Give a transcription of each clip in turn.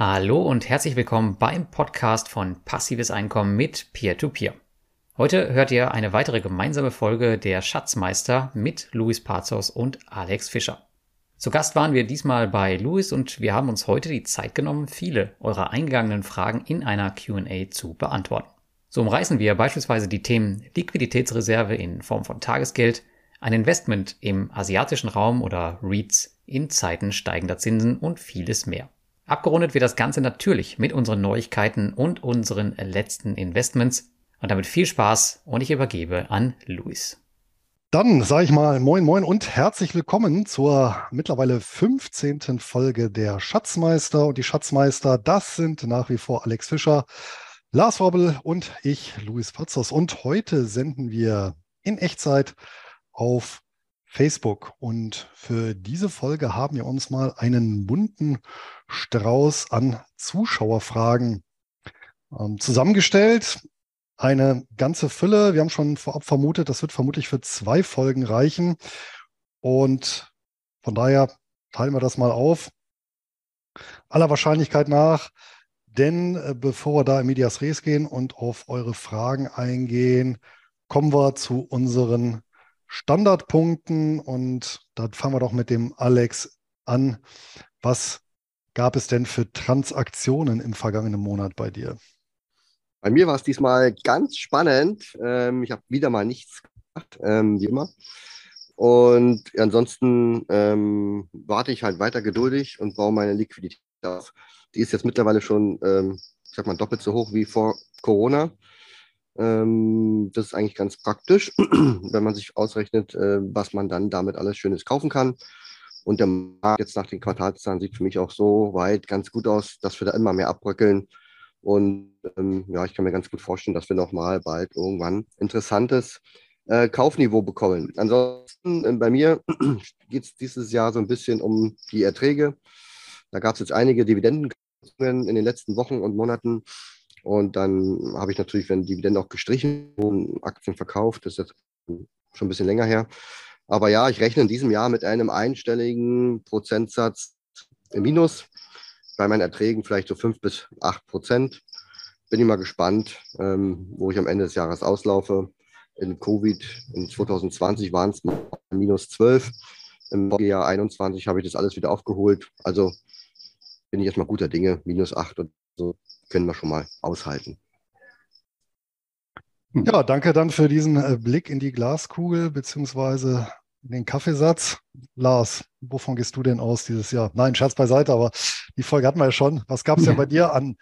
Hallo und herzlich willkommen beim Podcast von Passives Einkommen mit Peer-to-Peer. -Peer. Heute hört ihr eine weitere gemeinsame Folge der Schatzmeister mit Luis Pazos und Alex Fischer. Zu Gast waren wir diesmal bei Luis und wir haben uns heute die Zeit genommen, viele eurer eingegangenen Fragen in einer QA zu beantworten. So umreißen wir beispielsweise die Themen Liquiditätsreserve in Form von Tagesgeld, ein Investment im asiatischen Raum oder REITs in Zeiten steigender Zinsen und vieles mehr. Abgerundet wird das Ganze natürlich mit unseren Neuigkeiten und unseren letzten Investments. Und damit viel Spaß und ich übergebe an Luis. Dann sage ich mal Moin Moin und herzlich willkommen zur mittlerweile 15. Folge der Schatzmeister. Und die Schatzmeister, das sind nach wie vor Alex Fischer, Lars Wobbel und ich, Luis Patzos. Und heute senden wir in Echtzeit auf Facebook. Und für diese Folge haben wir uns mal einen bunten Strauß an Zuschauerfragen ähm, zusammengestellt. Eine ganze Fülle. Wir haben schon vorab vermutet, das wird vermutlich für zwei Folgen reichen. Und von daher teilen wir das mal auf. Aller Wahrscheinlichkeit nach. Denn äh, bevor wir da in Medias Res gehen und auf eure Fragen eingehen, kommen wir zu unseren Standardpunkten und da fangen wir doch mit dem Alex an. Was gab es denn für Transaktionen im vergangenen Monat bei dir? Bei mir war es diesmal ganz spannend. Ähm, ich habe wieder mal nichts gemacht, ähm, wie immer. Und ansonsten ähm, warte ich halt weiter geduldig und baue meine Liquidität auf. Die ist jetzt mittlerweile schon, ähm, ich sag mal, doppelt so hoch wie vor Corona. Ähm, das ist eigentlich ganz praktisch, wenn man sich ausrechnet, äh, was man dann damit alles Schönes kaufen kann. Und der Markt jetzt nach den Quartalszahlen sieht für mich auch so weit ganz gut aus, dass wir da immer mehr abbröckeln. Und ähm, ja, ich kann mir ganz gut vorstellen, dass wir nochmal bald irgendwann interessantes äh, Kaufniveau bekommen. Ansonsten äh, bei mir geht es dieses Jahr so ein bisschen um die Erträge. Da gab es jetzt einige Dividenden in den letzten Wochen und Monaten. Und dann habe ich natürlich, wenn Dividenden auch gestrichen und Aktien verkauft, das ist jetzt schon ein bisschen länger her. Aber ja, ich rechne in diesem Jahr mit einem einstelligen Prozentsatz im Minus. Bei meinen Erträgen vielleicht so fünf bis acht Prozent. Bin ich mal gespannt, ähm, wo ich am Ende des Jahres auslaufe. In Covid in 2020 waren es minus zwölf. Im Jahr 21 habe ich das alles wieder aufgeholt. Also bin ich erstmal guter Dinge, minus acht und so können wir schon mal aushalten. Ja, danke dann für diesen äh, Blick in die Glaskugel beziehungsweise in den Kaffeesatz. Lars, wovon gehst du denn aus dieses Jahr? Nein, Scherz beiseite, aber die Folge hatten wir ja schon. Was gab es denn bei dir an?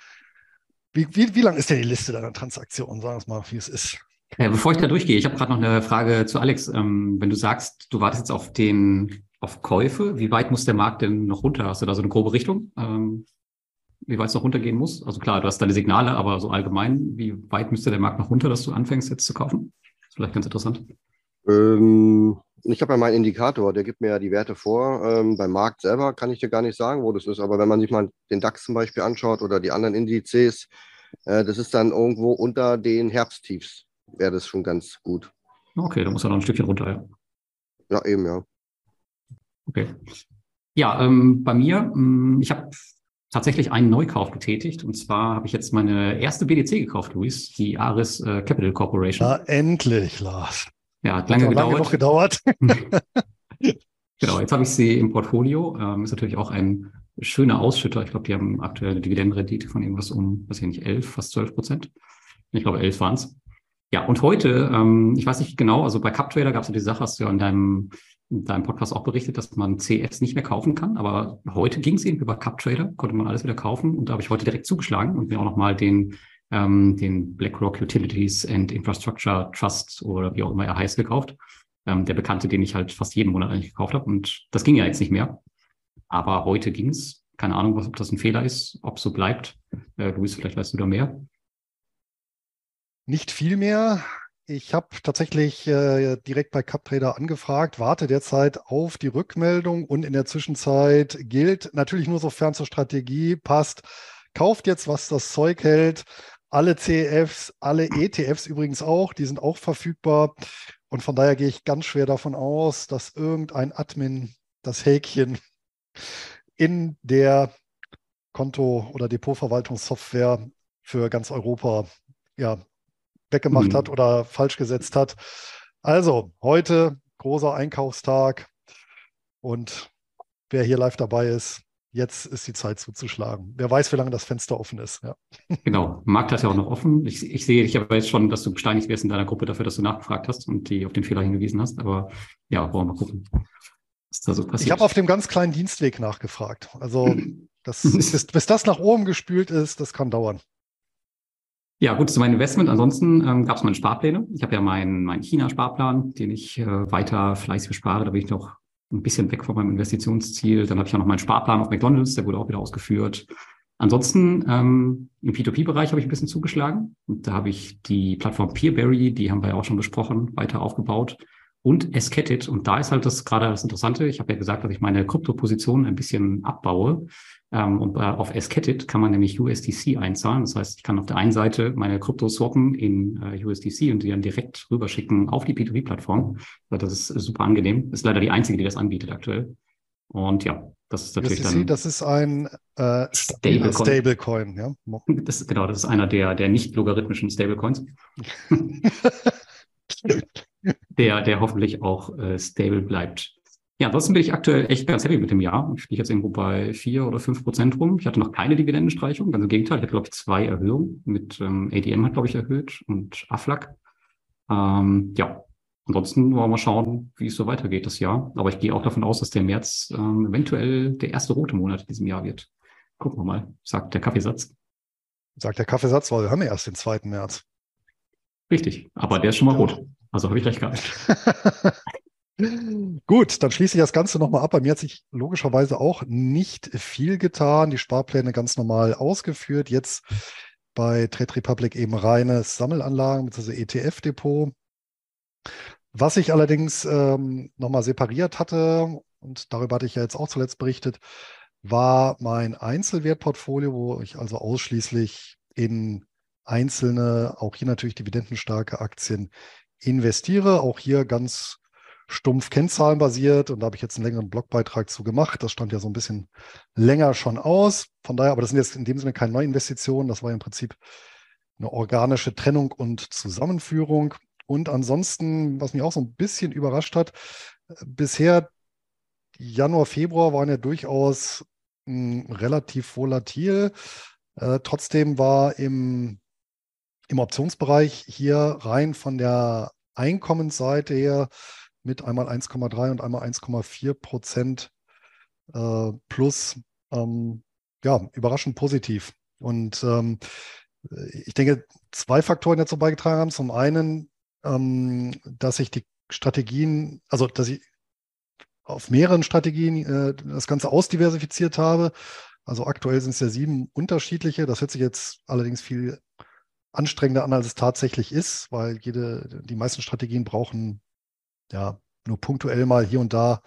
Wie, wie, wie lang ist denn die Liste deiner Transaktionen? Sagen wir es mal, wie es ist. Ja, bevor ich da durchgehe, ich habe gerade noch eine Frage zu Alex. Ähm, wenn du sagst, du wartest jetzt auf den auf Käufe, wie weit muss der Markt denn noch runter? Hast du da so eine grobe Richtung? Ähm, wie weit es noch runtergehen muss? Also klar, du hast deine Signale, aber so allgemein, wie weit müsste der Markt noch runter, dass du anfängst jetzt zu kaufen? Das ist vielleicht ganz interessant. Ähm, ich habe ja meinen Indikator, der gibt mir ja die Werte vor. Ähm, beim Markt selber kann ich dir gar nicht sagen, wo das ist, aber wenn man sich mal den DAX zum Beispiel anschaut oder die anderen Indizes, äh, das ist dann irgendwo unter den Herbsttiefs, wäre das schon ganz gut. Okay, da muss er noch ein Stückchen runter, ja. Ja, eben, ja. Okay. Ja, ähm, bei mir, mh, mm, ich habe tatsächlich einen Neukauf getätigt. Und zwar habe ich jetzt meine erste BDC gekauft, Luis, die Aris äh, Capital Corporation. Ja, endlich, Lars. Ja, hat lange hat gedauert. Lange noch gedauert. genau, jetzt habe ich sie im Portfolio. Ähm, ist natürlich auch ein schöner Ausschütter. Ich glaube, die haben aktuell eine Dividendenrendite von irgendwas um, weiß ich nicht, 11, fast 12 Prozent. Ich glaube, 11 waren es. Ja, und heute, ähm, ich weiß nicht genau, also bei CapTrader gab es ja die Sache, hast du ja in deinem in deinem Podcast auch berichtet, dass man CFs nicht mehr kaufen kann. Aber heute ging es eben über CupTrader, konnte man alles wieder kaufen. Und da habe ich heute direkt zugeschlagen und mir auch nochmal den, ähm, den BlackRock Utilities and Infrastructure Trust oder wie auch immer er heißt gekauft. Ähm, der bekannte, den ich halt fast jeden Monat eigentlich gekauft habe. Und das ging ja jetzt nicht mehr. Aber heute ging es. Keine Ahnung, was, ob das ein Fehler ist, ob so bleibt. Äh, Luis, vielleicht weißt du da mehr. Nicht viel mehr. Ich habe tatsächlich äh, direkt bei CupTrader angefragt, warte derzeit auf die Rückmeldung und in der Zwischenzeit gilt natürlich nur sofern zur Strategie passt. Kauft jetzt, was das Zeug hält. Alle CEFs, alle ETFs übrigens auch, die sind auch verfügbar. Und von daher gehe ich ganz schwer davon aus, dass irgendein Admin das Häkchen in der Konto- oder Depotverwaltungssoftware für ganz Europa ja, weggemacht mhm. hat oder falsch gesetzt hat. Also heute großer Einkaufstag und wer hier live dabei ist, jetzt ist die Zeit zuzuschlagen. Wer weiß, wie lange das Fenster offen ist. Ja. Genau, Markt hat ja auch noch offen. Ich, ich sehe dich aber jetzt schon, dass du gesteinigt wirst in deiner Gruppe dafür, dass du nachgefragt hast und die auf den Fehler hingewiesen hast. Aber ja, wollen wir mal gucken, was da so passiert. Ich habe auf dem ganz kleinen Dienstweg nachgefragt. Also das, bis, bis das nach oben gespült ist, das kann dauern. Ja, gut, zu meinem Investment. Ansonsten ähm, gab es meine Sparpläne. Ich habe ja meinen mein China-Sparplan, den ich äh, weiter fleißig bespare. Da bin ich noch ein bisschen weg von meinem Investitionsziel. Dann habe ich auch noch meinen Sparplan auf McDonalds, der wurde auch wieder ausgeführt. Ansonsten ähm, im P2P-Bereich habe ich ein bisschen zugeschlagen. Und da habe ich die Plattform Peerberry, die haben wir ja auch schon besprochen, weiter aufgebaut. Und Esketit. Und da ist halt das gerade das Interessante. Ich habe ja gesagt, dass ich meine Kryptoposition ein bisschen abbaue. Ähm, und auf Esketit kann man nämlich USDC einzahlen. Das heißt, ich kann auf der einen Seite meine Krypto swappen in äh, USDC und die dann direkt rüberschicken auf die P2P-Plattform. Das ist super angenehm. Ist leider die einzige, die das anbietet aktuell. Und ja, das ist natürlich USDC, dann. Das ist ein äh, Stablecoin. Stablecoin, ja. Das, genau, das ist einer der, der nicht logarithmischen Stablecoins. der, der hoffentlich auch äh, stable bleibt. Ja, ansonsten bin ich aktuell echt ganz happy mit dem Jahr. Ich stehe jetzt irgendwo bei vier oder fünf Prozent rum. Ich hatte noch keine Dividendenstreichung, ganz im Gegenteil. Ich hatte, glaube ich, zwei Erhöhungen. Mit ähm, ADM hat, glaube ich, erhöht und AFLAC. Ähm, ja, ansonsten wollen wir mal schauen, wie es so weitergeht das Jahr. Aber ich gehe auch davon aus, dass der März ähm, eventuell der erste rote Monat in diesem Jahr wird. Gucken wir mal, sagt der Kaffeesatz. Sagt der Kaffeesatz, weil wir haben ja erst den zweiten März. Richtig, aber der ist schon mal rot. Also habe ich recht gehabt. Gut, dann schließe ich das Ganze nochmal ab. Bei mir hat sich logischerweise auch nicht viel getan. Die Sparpläne ganz normal ausgeführt. Jetzt bei Trade Republic eben reines Sammelanlagen bzw. ETF-Depot. Was ich allerdings ähm, nochmal separiert hatte, und darüber hatte ich ja jetzt auch zuletzt berichtet, war mein Einzelwertportfolio, wo ich also ausschließlich in einzelne, auch hier natürlich dividendenstarke Aktien investiere. Auch hier ganz stumpf kennzahlenbasiert und da habe ich jetzt einen längeren Blogbeitrag zu gemacht. Das stand ja so ein bisschen länger schon aus. Von daher, aber das sind jetzt in dem Sinne keine Neuinvestitionen. Das war im Prinzip eine organische Trennung und Zusammenführung. Und ansonsten, was mich auch so ein bisschen überrascht hat, bisher Januar, Februar waren ja durchaus mh, hm, relativ volatil. Äh, trotzdem war im, im Optionsbereich hier rein von der Einkommensseite her mit einmal 1,3 und einmal 1,4 Prozent äh, plus ähm, ja, überraschend positiv. Und ähm, ich denke, zwei Faktoren dazu beigetragen haben. Zum einen, ähm, dass ich die Strategien, also dass ich auf mehreren Strategien äh, das Ganze ausdiversifiziert habe. Also aktuell sind es ja sieben unterschiedliche. Das hört sich jetzt allerdings viel anstrengender an, als es tatsächlich ist, weil jede, die meisten Strategien brauchen ja, nur punktuell mal hier und da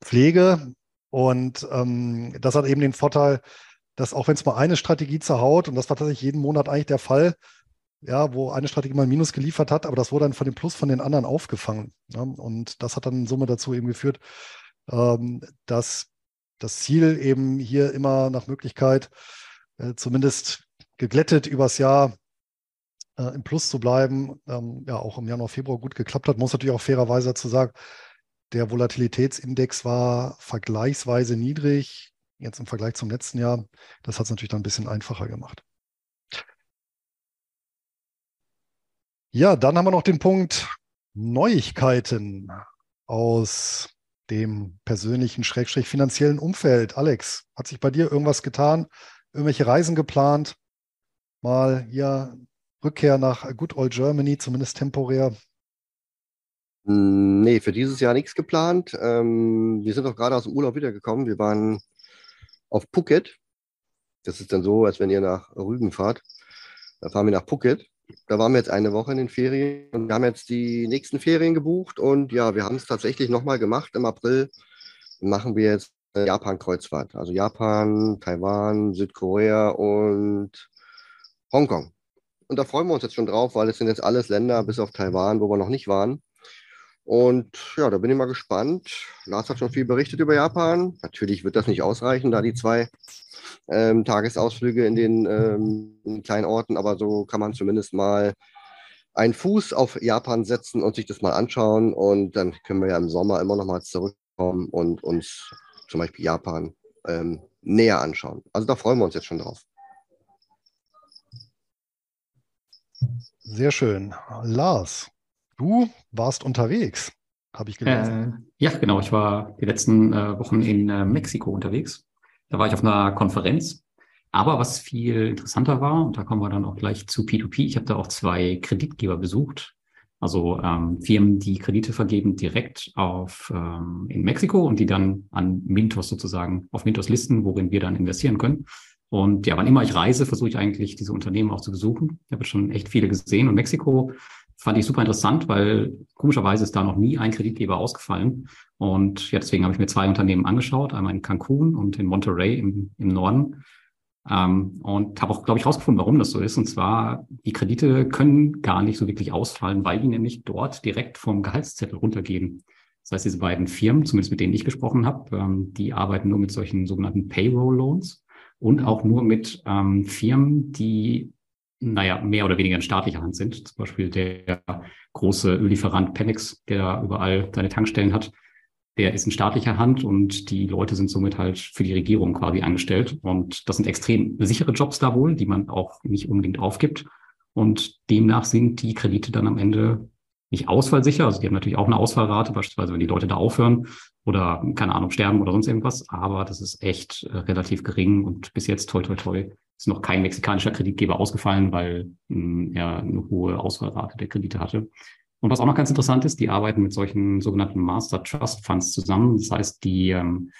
Pflege. Und ähm, das hat eben den Vorteil, dass auch wenn es mal eine Strategie zerhaut, und das war tatsächlich jeden Monat eigentlich der Fall, ja, wo eine Strategie mal ein Minus geliefert hat, aber das wurde dann von dem Plus von den anderen aufgefangen. Ja, und das hat dann in Summe dazu eben geführt, ähm, dass das Ziel eben hier immer nach Möglichkeit äh, zumindest geglättet übers Jahr äh, im Plus zu bleiben, ähm, ja auch im Januar, Februar gut geklappt hat. Muss natürlich auch fairerweise dazu sagen, der Volatilitätsindex war vergleichsweise niedrig, jetzt im Vergleich zum letzten Jahr. Das hat es natürlich dann ein bisschen einfacher gemacht. Ja, dann haben wir noch den Punkt Neuigkeiten aus dem persönlichen, schrägstrich finanziellen Umfeld. Alex, hat sich bei dir irgendwas getan? Irgendwelche Reisen geplant? Mal hier Rückkehr nach Good Old Germany, zumindest temporär? Hm, nee, für dieses Jahr nichts geplant. Ähm, wir sind auch gerade aus dem Urlaub wiedergekommen. Wir waren auf Phuket. Das ist dann so, als wenn ihr nach Rügen fahrt. Da fahren wir nach Phuket. Da waren wir jetzt eine Woche in den Ferien und wir haben jetzt die nächsten Ferien gebucht und ja, wir haben es tatsächlich nochmal gemacht. Im April machen wir jetzt Japan-Kreuzfahrt. Also Japan, Taiwan, Südkorea und Hongkong. Und da freuen wir uns jetzt schon drauf, weil es sind jetzt alles Länder bis auf Taiwan, wo wir noch nicht waren. Und ja, da bin ich mal gespannt. Lars hat schon viel berichtet über Japan. Natürlich wird das nicht ausreichen, da die zwei ähm, Tagesausflüge in den ähm, kleinen Orten, aber so kann man zumindest mal einen Fuß auf Japan setzen und sich das mal anschauen. Und dann können wir ja im Sommer immer noch mal zurückkommen und uns zum Beispiel Japan ähm, näher anschauen. Also da freuen wir uns jetzt schon drauf. Sehr schön. Lars, du warst unterwegs, habe ich gelesen. Äh, ja, genau. Ich war die letzten äh, Wochen in äh, Mexiko unterwegs. Da war ich auf einer Konferenz. Aber was viel interessanter war, und da kommen wir dann auch gleich zu P2P, ich habe da auch zwei Kreditgeber besucht. Also ähm, Firmen, die Kredite vergeben direkt auf ähm, in Mexiko und die dann an Mintos sozusagen auf Mintos listen, worin wir dann investieren können. Und ja, wann immer ich reise, versuche ich eigentlich diese Unternehmen auch zu besuchen. Ich habe schon echt viele gesehen und Mexiko fand ich super interessant, weil komischerweise ist da noch nie ein Kreditgeber ausgefallen. Und ja, deswegen habe ich mir zwei Unternehmen angeschaut, einmal in Cancun und in Monterrey im, im Norden. Ähm, und habe auch, glaube ich, rausgefunden, warum das so ist. Und zwar, die Kredite können gar nicht so wirklich ausfallen, weil die nämlich dort direkt vom Gehaltszettel runtergehen. Das heißt, diese beiden Firmen, zumindest mit denen ich gesprochen habe, ähm, die arbeiten nur mit solchen sogenannten Payroll-Loans und auch nur mit ähm, Firmen, die, naja, mehr oder weniger in staatlicher Hand sind. Zum Beispiel der große Öllieferant Pemex, der überall seine Tankstellen hat, der ist in staatlicher Hand und die Leute sind somit halt für die Regierung quasi angestellt. Und das sind extrem sichere Jobs da wohl, die man auch nicht unbedingt aufgibt. Und demnach sind die Kredite dann am Ende nicht ausfallsicher. Also die haben natürlich auch eine Ausfallrate, beispielsweise wenn die Leute da aufhören oder keine Ahnung sterben oder sonst irgendwas. Aber das ist echt äh, relativ gering und bis jetzt toi toi toi ist noch kein mexikanischer Kreditgeber ausgefallen, weil mh, hm, er eine hohe Ausfallrate der Kredite hatte. Und was auch noch ganz interessant ist, die arbeiten mit solchen sogenannten Master Trust Funds zusammen. Das heißt, die ähm,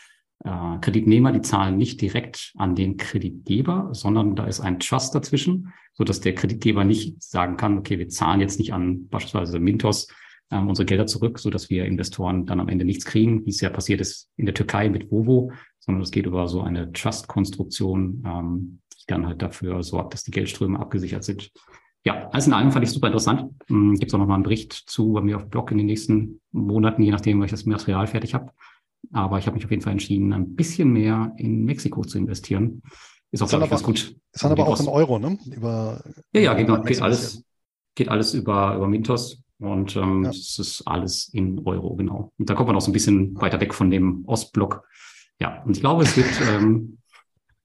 äh, Kreditnehmer, die zahlen nicht direkt an den Kreditgeber, sondern da ist ein Trust dazwischen, so dass der Kreditgeber nicht sagen kann, okay, wir zahlen jetzt nicht an beispielsweise Mintos ähm, unsere Gelder zurück, so dass wir Investoren dann am Ende nichts kriegen, wie es ja passiert ist in der Türkei mit Vovo, sondern es geht über so eine Trust-Konstruktion, ähm, die dann halt dafür sorgt, dass die Geldströme abgesichert sind. Ja, alles in allem fand ich super interessant. Hm, Gibt es auch noch mal einen Bericht zu bei mir auf Blog in den nächsten Monaten, je nachdem, weil ich das Material fertig habe. Aber ich habe mich auf jeden Fall entschieden, ein bisschen mehr in Mexiko zu investieren. Ist auch, glaube ich, ganz gut. Ist dann aber auch in Euro, ne? Über, ja, ja, genau. Geht alles, geht alles über, über Mintos. Und ähm, ja. es ist alles in Euro, genau. Und da kommt man auch so ein bisschen weiter weg von dem Ostblock. Ja, und ich glaube, es wird, ähm,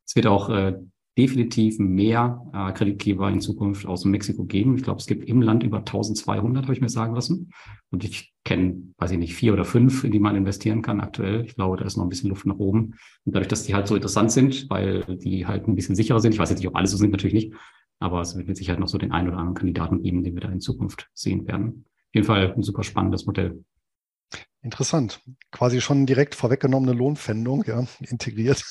es wird auch äh, definitiv mehr äh, Kreditgeber in Zukunft aus Mexiko geben. Ich glaube, es gibt im Land über 1200, habe ich mir sagen lassen. Und ich kenne, weiß ich nicht, vier oder fünf, in die man investieren kann aktuell. Ich glaube, da ist noch ein bisschen Luft nach oben. Und dadurch, dass die halt so interessant sind, weil die halt ein bisschen sicherer sind, ich weiß jetzt nicht, ob alle so sind, natürlich nicht, aber es wird mit Sicherheit noch so den einen oder anderen Kandidaten geben, den wir da in Zukunft sehen werden. Auf jeden Fall ein super spannendes Modell. Interessant. Quasi schon direkt vorweggenommene Lohnpfändung, ja, integriert.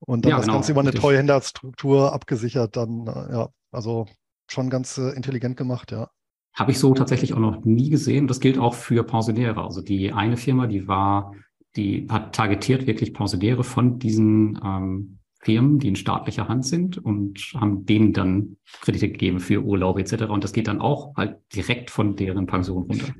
Und dann ja, das genau, Ganze über eine Treuhänderstruktur abgesichert, dann, äh, ja, also schon ganz äh, intelligent gemacht, ja. Habe ich so tatsächlich auch noch nie gesehen. Das gilt auch für Pensionäre. Also die eine Firma, die war, die hat targetiert wirklich Pensionäre von diesen ähm, Firmen, die in staatlicher Hand sind und haben denen dann Kredite gegeben für Urlaub etc. Und das geht dann auch halt direkt von deren Pension runter.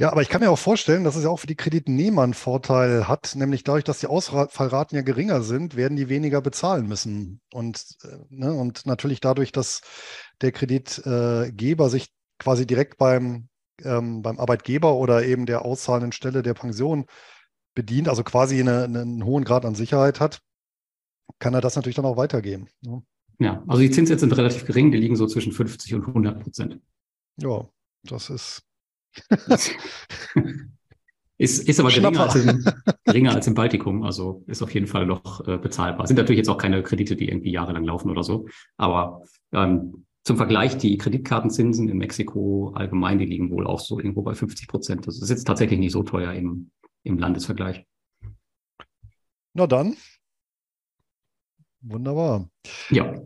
Ja, aber ich kann mir auch vorstellen, dass es ja auch für die Kreditnehmer einen Vorteil hat, nämlich dadurch, dass die Ausfallraten ja geringer sind, werden die weniger bezahlen müssen. Und, äh, ne, und natürlich dadurch, dass der Kreditgeber sich quasi direkt beim, ähm, beim Arbeitgeber oder eben der auszahlenden Stelle der Pension bedient, also quasi eine, einen hohen Grad an Sicherheit hat, kann er das natürlich dann auch weitergeben. Ne? Ja, also die Zinssätze sind relativ gering, die liegen so zwischen 50 und 100 Prozent. Ja, das ist ist, ist aber geringer als, im, geringer als, im, Baltikum, also ist auf jeden Fall noch äh, bezahlbar. Sind natürlich jetzt auch keine Kredite, die irgendwie jahrelang laufen oder so, aber ähm, zum Vergleich, die Kreditkartenzinsen in Mexiko allgemein, die liegen wohl auch so irgendwo bei 50 Prozent. Das ist jetzt tatsächlich nicht so teuer im, im Landesvergleich. Na dann. Wunderbar. Ja.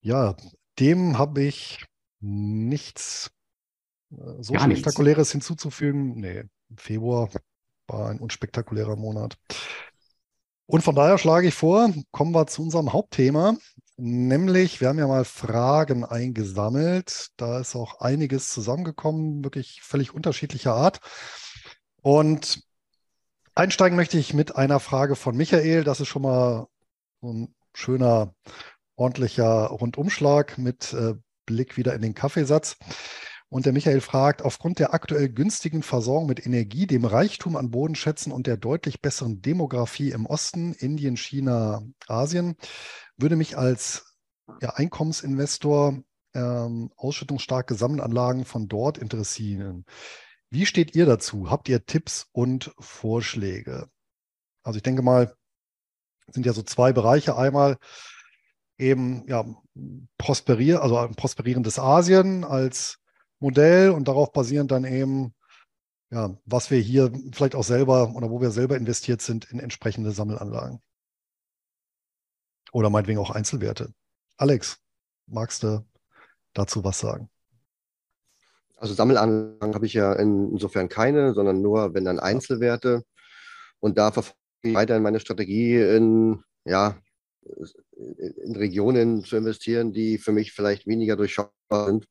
Ja, dem habe ich nichts so Gar Spektakuläres nichts. hinzuzufügen? Nee, Februar war ein unspektakulärer Monat. Und von daher schlage ich vor, kommen wir zu unserem Hauptthema, nämlich wir haben ja mal Fragen eingesammelt. Da ist auch einiges zusammengekommen, wirklich völlig unterschiedlicher Art. Und Einsteigen möchte ich mit einer Frage von Michael. Das ist schon mal so ein schöner, ordentlicher Rundumschlag mit äh, Blick wieder in den Kaffeesatz. Und der Michael fragt, aufgrund der aktuell günstigen Versorgung mit Energie, dem Reichtum an Bodenschätzen und der deutlich besseren Demografie im Osten, Indien, China, Asien, würde mich als ja, Einkommensinvestor ähm, ausschüttungsstarke Sammelanlagen von dort interessieren. Wie steht ihr dazu? Habt ihr Tipps und Vorschläge? Also ich denke mal, sind ja so zwei Bereiche. Einmal eben ja, prosperier, also ein prosperierendes Asien als Modell und darauf basierend dann eben, ja, was wir hier vielleicht auch selber oder wo wir selber investiert sind in entsprechende Sammelanlagen. Oder meinetwegen auch Einzelwerte. Alex, magst du dazu was sagen? Also Sammelanlagen habe ich ja insofern keine, sondern nur, wenn dann Einzelwerte. Und da verfolge ich weiterhin meine Strategie in, ja, in Regionen zu investieren, die für mich vielleicht weniger durchschaubar sind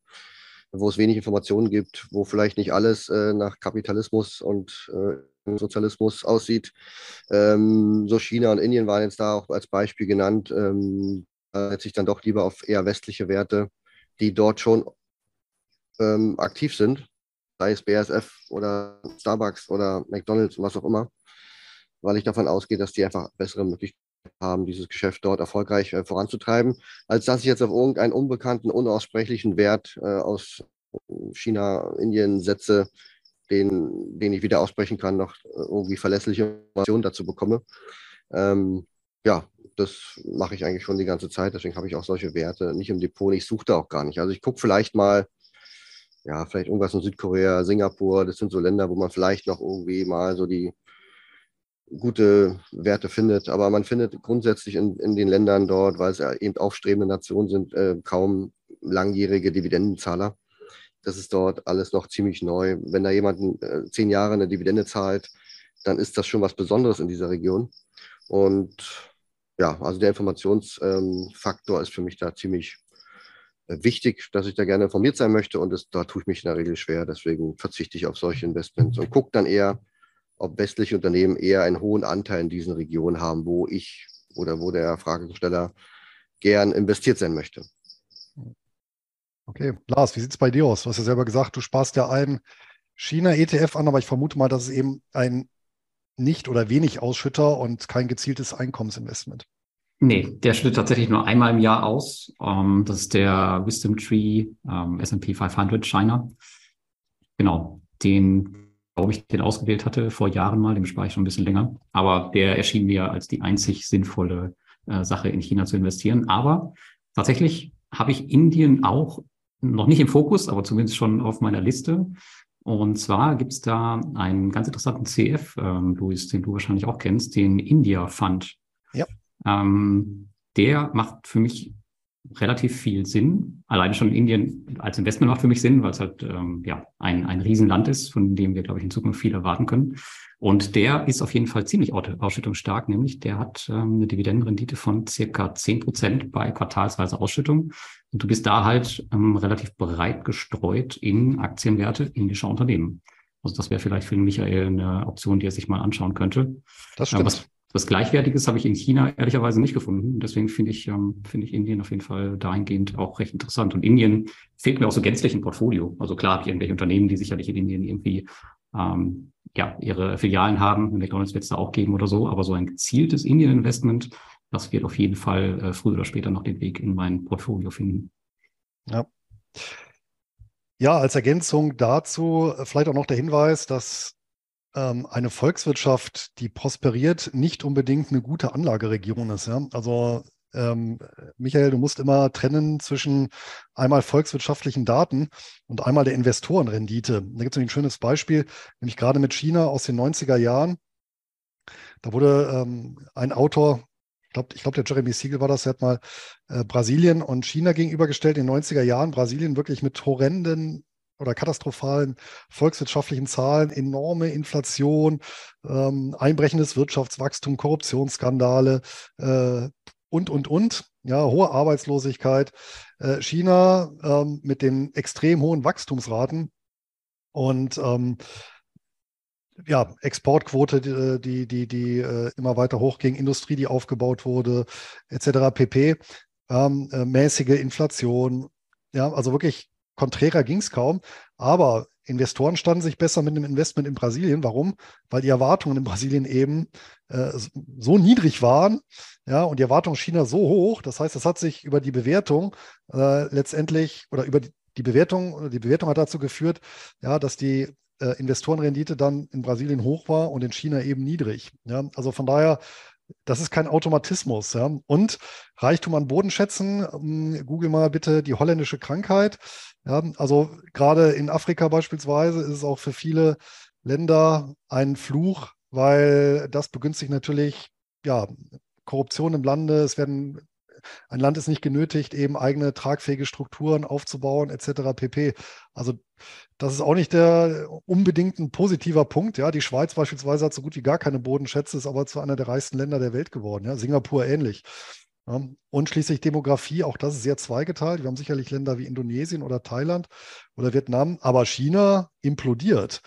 wo es wenig Informationen gibt, wo vielleicht nicht alles äh, nach Kapitalismus und äh, Sozialismus aussieht. Ähm, so China und Indien waren jetzt da auch als Beispiel genannt. Ähm, da setze ich dann doch lieber auf eher westliche Werte, die dort schon ähm, aktiv sind, sei es BASF oder Starbucks oder McDonald's und was auch immer, weil ich davon ausgehe, dass die einfach bessere Möglichkeiten haben, dieses Geschäft dort erfolgreich äh, voranzutreiben, als dass ich jetzt auf irgendeinen unbekannten, unaussprechlichen Wert äh, aus China, Indien setze, den, den ich wieder aussprechen kann, noch äh, irgendwie verlässliche Informationen dazu bekomme. Ähm, ja, das mache ich eigentlich schon die ganze Zeit, deswegen habe ich auch solche Werte nicht im Depot. Ich suche da auch gar nicht. Also ich gucke vielleicht mal, ja, vielleicht irgendwas in Südkorea, Singapur, das sind so Länder, wo man vielleicht noch irgendwie mal so die gute Werte findet. Aber man findet grundsätzlich in, in den Ländern dort, weil es ja eben aufstrebende Nationen sind, äh, kaum langjährige Dividendenzahler. Das ist dort alles noch ziemlich neu. Wenn da jemand äh, zehn Jahre eine Dividende zahlt, dann ist das schon was Besonderes in dieser Region. Und ja, also der Informationsfaktor ähm, ist für mich da ziemlich äh, wichtig, dass ich da gerne informiert sein möchte und das, da tue ich mich in der Regel schwer. Deswegen verzichte ich auf solche Investments und gucke dann eher, ob westliche Unternehmen eher einen hohen Anteil in diesen Regionen haben, wo ich oder wo der Fragesteller gern investiert sein möchte. Okay, Lars, wie sieht es bei dir aus? Du hast ja selber gesagt, du sparst ja einen China-ETF an, aber ich vermute mal, dass es eben ein nicht oder wenig Ausschütter und kein gezieltes Einkommensinvestment. Nee, der schüttet tatsächlich nur einmal im Jahr aus. Ähm, das ist der Wisdom Tree ähm, S&P 500 China. Genau, den glaube ich, den ausgewählt hatte vor Jahren mal, den spare ich schon ein bisschen länger. Aber der erschien mir als die einzig sinnvolle äh, Sache in China zu investieren. Aber tatsächlich habe ich Indien auch noch nicht im Fokus, aber zumindest schon auf meiner Liste. Und zwar gibt es da einen ganz interessanten CF, ähm, Luis, den du wahrscheinlich auch kennst, den India Fund. Ja. Ähm, der macht für mich relativ viel Sinn. Alleine schon Indien als Investment macht für mich Sinn, weil es halt ähm, ja ein, ein Riesenland ist, von dem wir, glaube ich, in Zukunft viel erwarten können. Und der ist auf jeden Fall ziemlich ausschüttungsstark, nämlich der hat ähm, eine Dividendenrendite von circa zehn Prozent bei quartalsweise Ausschüttung. Und du bist da halt ähm, relativ breit gestreut in Aktienwerte indischer Unternehmen. Also das wäre vielleicht für Michael eine Option, die er sich mal anschauen könnte. Das stimmt. Was, was Gleichwertiges habe ich in China ehrlicherweise nicht gefunden. Deswegen finde ich, ähm, finde ich Indien auf jeden Fall dahingehend auch recht interessant. Und Indien fehlt mir auch so gänzlich im Portfolio. Also klar habe ich irgendwelche Unternehmen, die sicherlich in Indien irgendwie ähm, ja, ihre Filialen haben. McDonalds wird es da auch geben oder so. Aber so ein gezieltes Indien-Investment, das wird auf jeden Fall äh, früher oder später noch den Weg in mein Portfolio finden. Ja. Ja, als Ergänzung dazu äh, vielleicht auch noch der Hinweis, dass eine Volkswirtschaft, die prosperiert, nicht unbedingt eine gute Anlageregion ist. Ja? Also ähm, Michael, du musst immer trennen zwischen einmal volkswirtschaftlichen Daten und einmal der Investorenrendite. Da gibt es ein schönes Beispiel, nämlich gerade mit China aus den 90er Jahren. Da wurde ähm, ein Autor, ich glaube, glaub, der Jeremy Siegel war das, der hat mal äh, Brasilien und China gegenübergestellt in den 90er Jahren. Brasilien wirklich mit horrenden oder katastrophalen volkswirtschaftlichen Zahlen, enorme Inflation, ähm, einbrechendes Wirtschaftswachstum, Korruptionsskandale äh, und, und, und. Ja, hohe Arbeitslosigkeit. Äh, China ähm, mit den extrem hohen Wachstumsraten und ähm, ja, Exportquote, die, die, die, die äh, immer weiter hochging, Industrie, die aufgebaut wurde, etc. pp. Ähm, äh, mäßige Inflation. Ja, also wirklich konträrer ging es kaum. Aber Investoren standen sich besser mit einem Investment in Brasilien. Warum? Weil die Erwartungen in Brasilien eben äh, so niedrig waren, ja, und die Erwartungen China so hoch. Das heißt, es hat sich über die Bewertung äh, letztendlich oder über die, die Bewertung, die Bewertung hat dazu geführt, ja, dass die äh, Investorenrendite dann in Brasilien hoch war und in China eben niedrig. Ja. Also von daher, das ist kein Automatismus. Ja. Und Reichtum an Bodenschätzen, ähm, google mal bitte die holländische Krankheit. Ja. Also gerade in Afrika beispielsweise ist es auch für viele Länder ein Fluch, weil das begünstigt natürlich ja, Korruption im Lande. Es werden ein Land ist nicht genötigt, eben eigene tragfähige Strukturen aufzubauen, etc. pp. Also das ist auch nicht der unbedingt ein positiver Punkt. Ja, die Schweiz beispielsweise hat so gut wie gar keine Bodenschätze, ist aber zu einer der reichsten Länder der Welt geworden. Ja, Singapur ähnlich. Ja, und schließlich Demografie, auch das ist sehr zweigeteilt. Wir haben sicherlich Länder wie Indonesien oder Thailand oder Vietnam, aber China implodiert.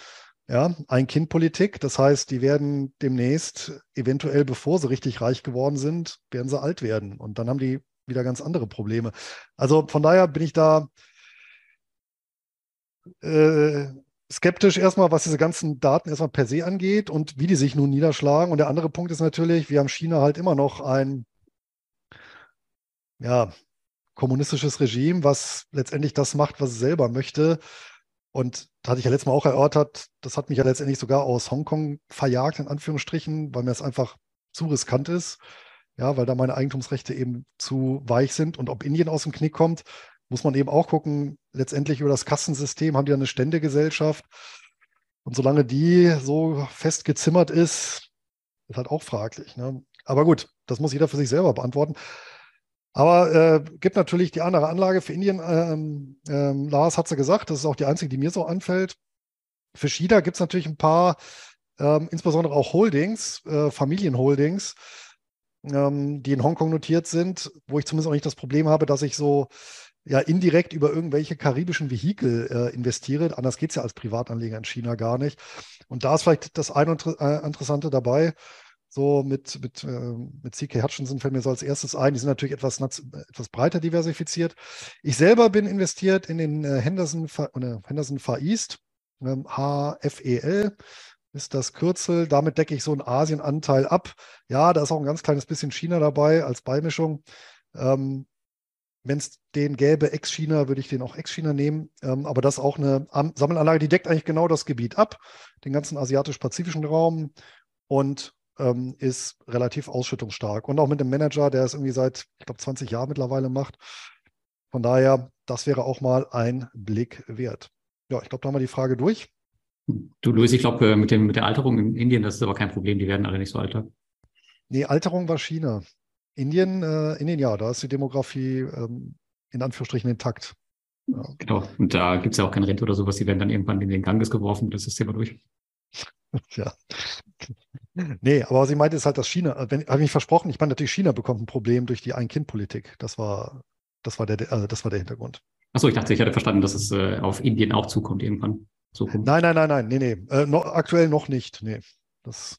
Ja, Ein-Kind-Politik, das heißt, die werden demnächst, eventuell bevor sie richtig reich geworden sind, werden sie alt werden. Und dann haben die wieder ganz andere Probleme. Also von daher bin ich da äh, skeptisch erstmal, was diese ganzen Daten erstmal per se angeht und wie die sich nun niederschlagen. Und der andere Punkt ist natürlich, wir haben China halt immer noch ein ja, kommunistisches Regime, was letztendlich das macht, was es selber möchte. Und da hatte ich ja letztes Mal auch erörtert, das hat mich ja letztendlich sogar aus Hongkong verjagt, in Anführungsstrichen, weil mir das einfach zu riskant ist. Ja, weil da meine Eigentumsrechte eben zu weich sind. Und ob Indien aus dem Knick kommt, muss man eben auch gucken. Letztendlich über das Kassensystem haben die eine Ständegesellschaft. Und solange die so fest gezimmert ist, ist halt auch fraglich. Ne? Aber gut, das muss jeder für sich selber beantworten. Aber äh, gibt natürlich die andere Anlage für Indien. Ähm, ähm, Lars hat es ja gesagt, das ist auch die einzige, die mir so anfällt. Für China gibt es natürlich ein paar, ähm, insbesondere auch Holdings, äh, Familienholdings, ähm, die in Hongkong notiert sind, wo ich zumindest auch nicht das Problem habe, dass ich so ja indirekt über irgendwelche karibischen Vehikel äh, investiere. Anders geht es ja als Privatanleger in China gar nicht. Und da ist vielleicht das eine äh, Interessante dabei so mit, mit, äh, mit CK Hutchinson fällt mir so als erstes ein. Die sind natürlich etwas, etwas breiter diversifiziert. Ich selber bin investiert in den äh, Henderson, Henderson Far East, ähm, HFEL ist das Kürzel. Damit decke ich so einen Asienanteil ab. Ja, da ist auch ein ganz kleines bisschen China dabei als Beimischung. Ähm, wenn es den gäbe, Ex-China, würde ich den auch Ex-China nehmen. Ähm, aber das ist auch eine Sammelanlage, die deckt eigentlich genau das Gebiet ab, den ganzen asiatisch-pazifischen Raum. Und ähm, ist relativ ausschüttungsstark. Und auch mit dem Manager, der es irgendwie seit, ich glaube, 20 Jahren mittlerweile macht. Von daher, das wäre auch mal ein Blick wert. Ja, ich glaube, da haben wir die Frage durch. Du, Luis, ich glaube, äh, mit, mit der Alterung in Indien, das ist aber kein Problem, die werden alle nicht so alter. Nee, Alterung war China. Indien, äh, Indien, ja, da ist die Demografie ähm, in Anführungsstrichen intakt. Ja. Genau, und da gibt es ja auch keine Rente oder sowas, die werden dann irgendwann in den Ganges geworfen, das ist Thema durch. ja. Nee, aber was ich meinte, ist halt, dass China, äh, wenn, habe ich versprochen, ich meine natürlich, China bekommt ein Problem durch die Ein-Kind-Politik. Das war, das war der, also das war der Hintergrund. Achso, ich dachte, ich hatte verstanden, dass es äh, auf Indien auch zukommt irgendwann. Zukunft. Nein, nein, nein, nein, nee, nee. Äh, noch, aktuell noch nicht. Nee. Das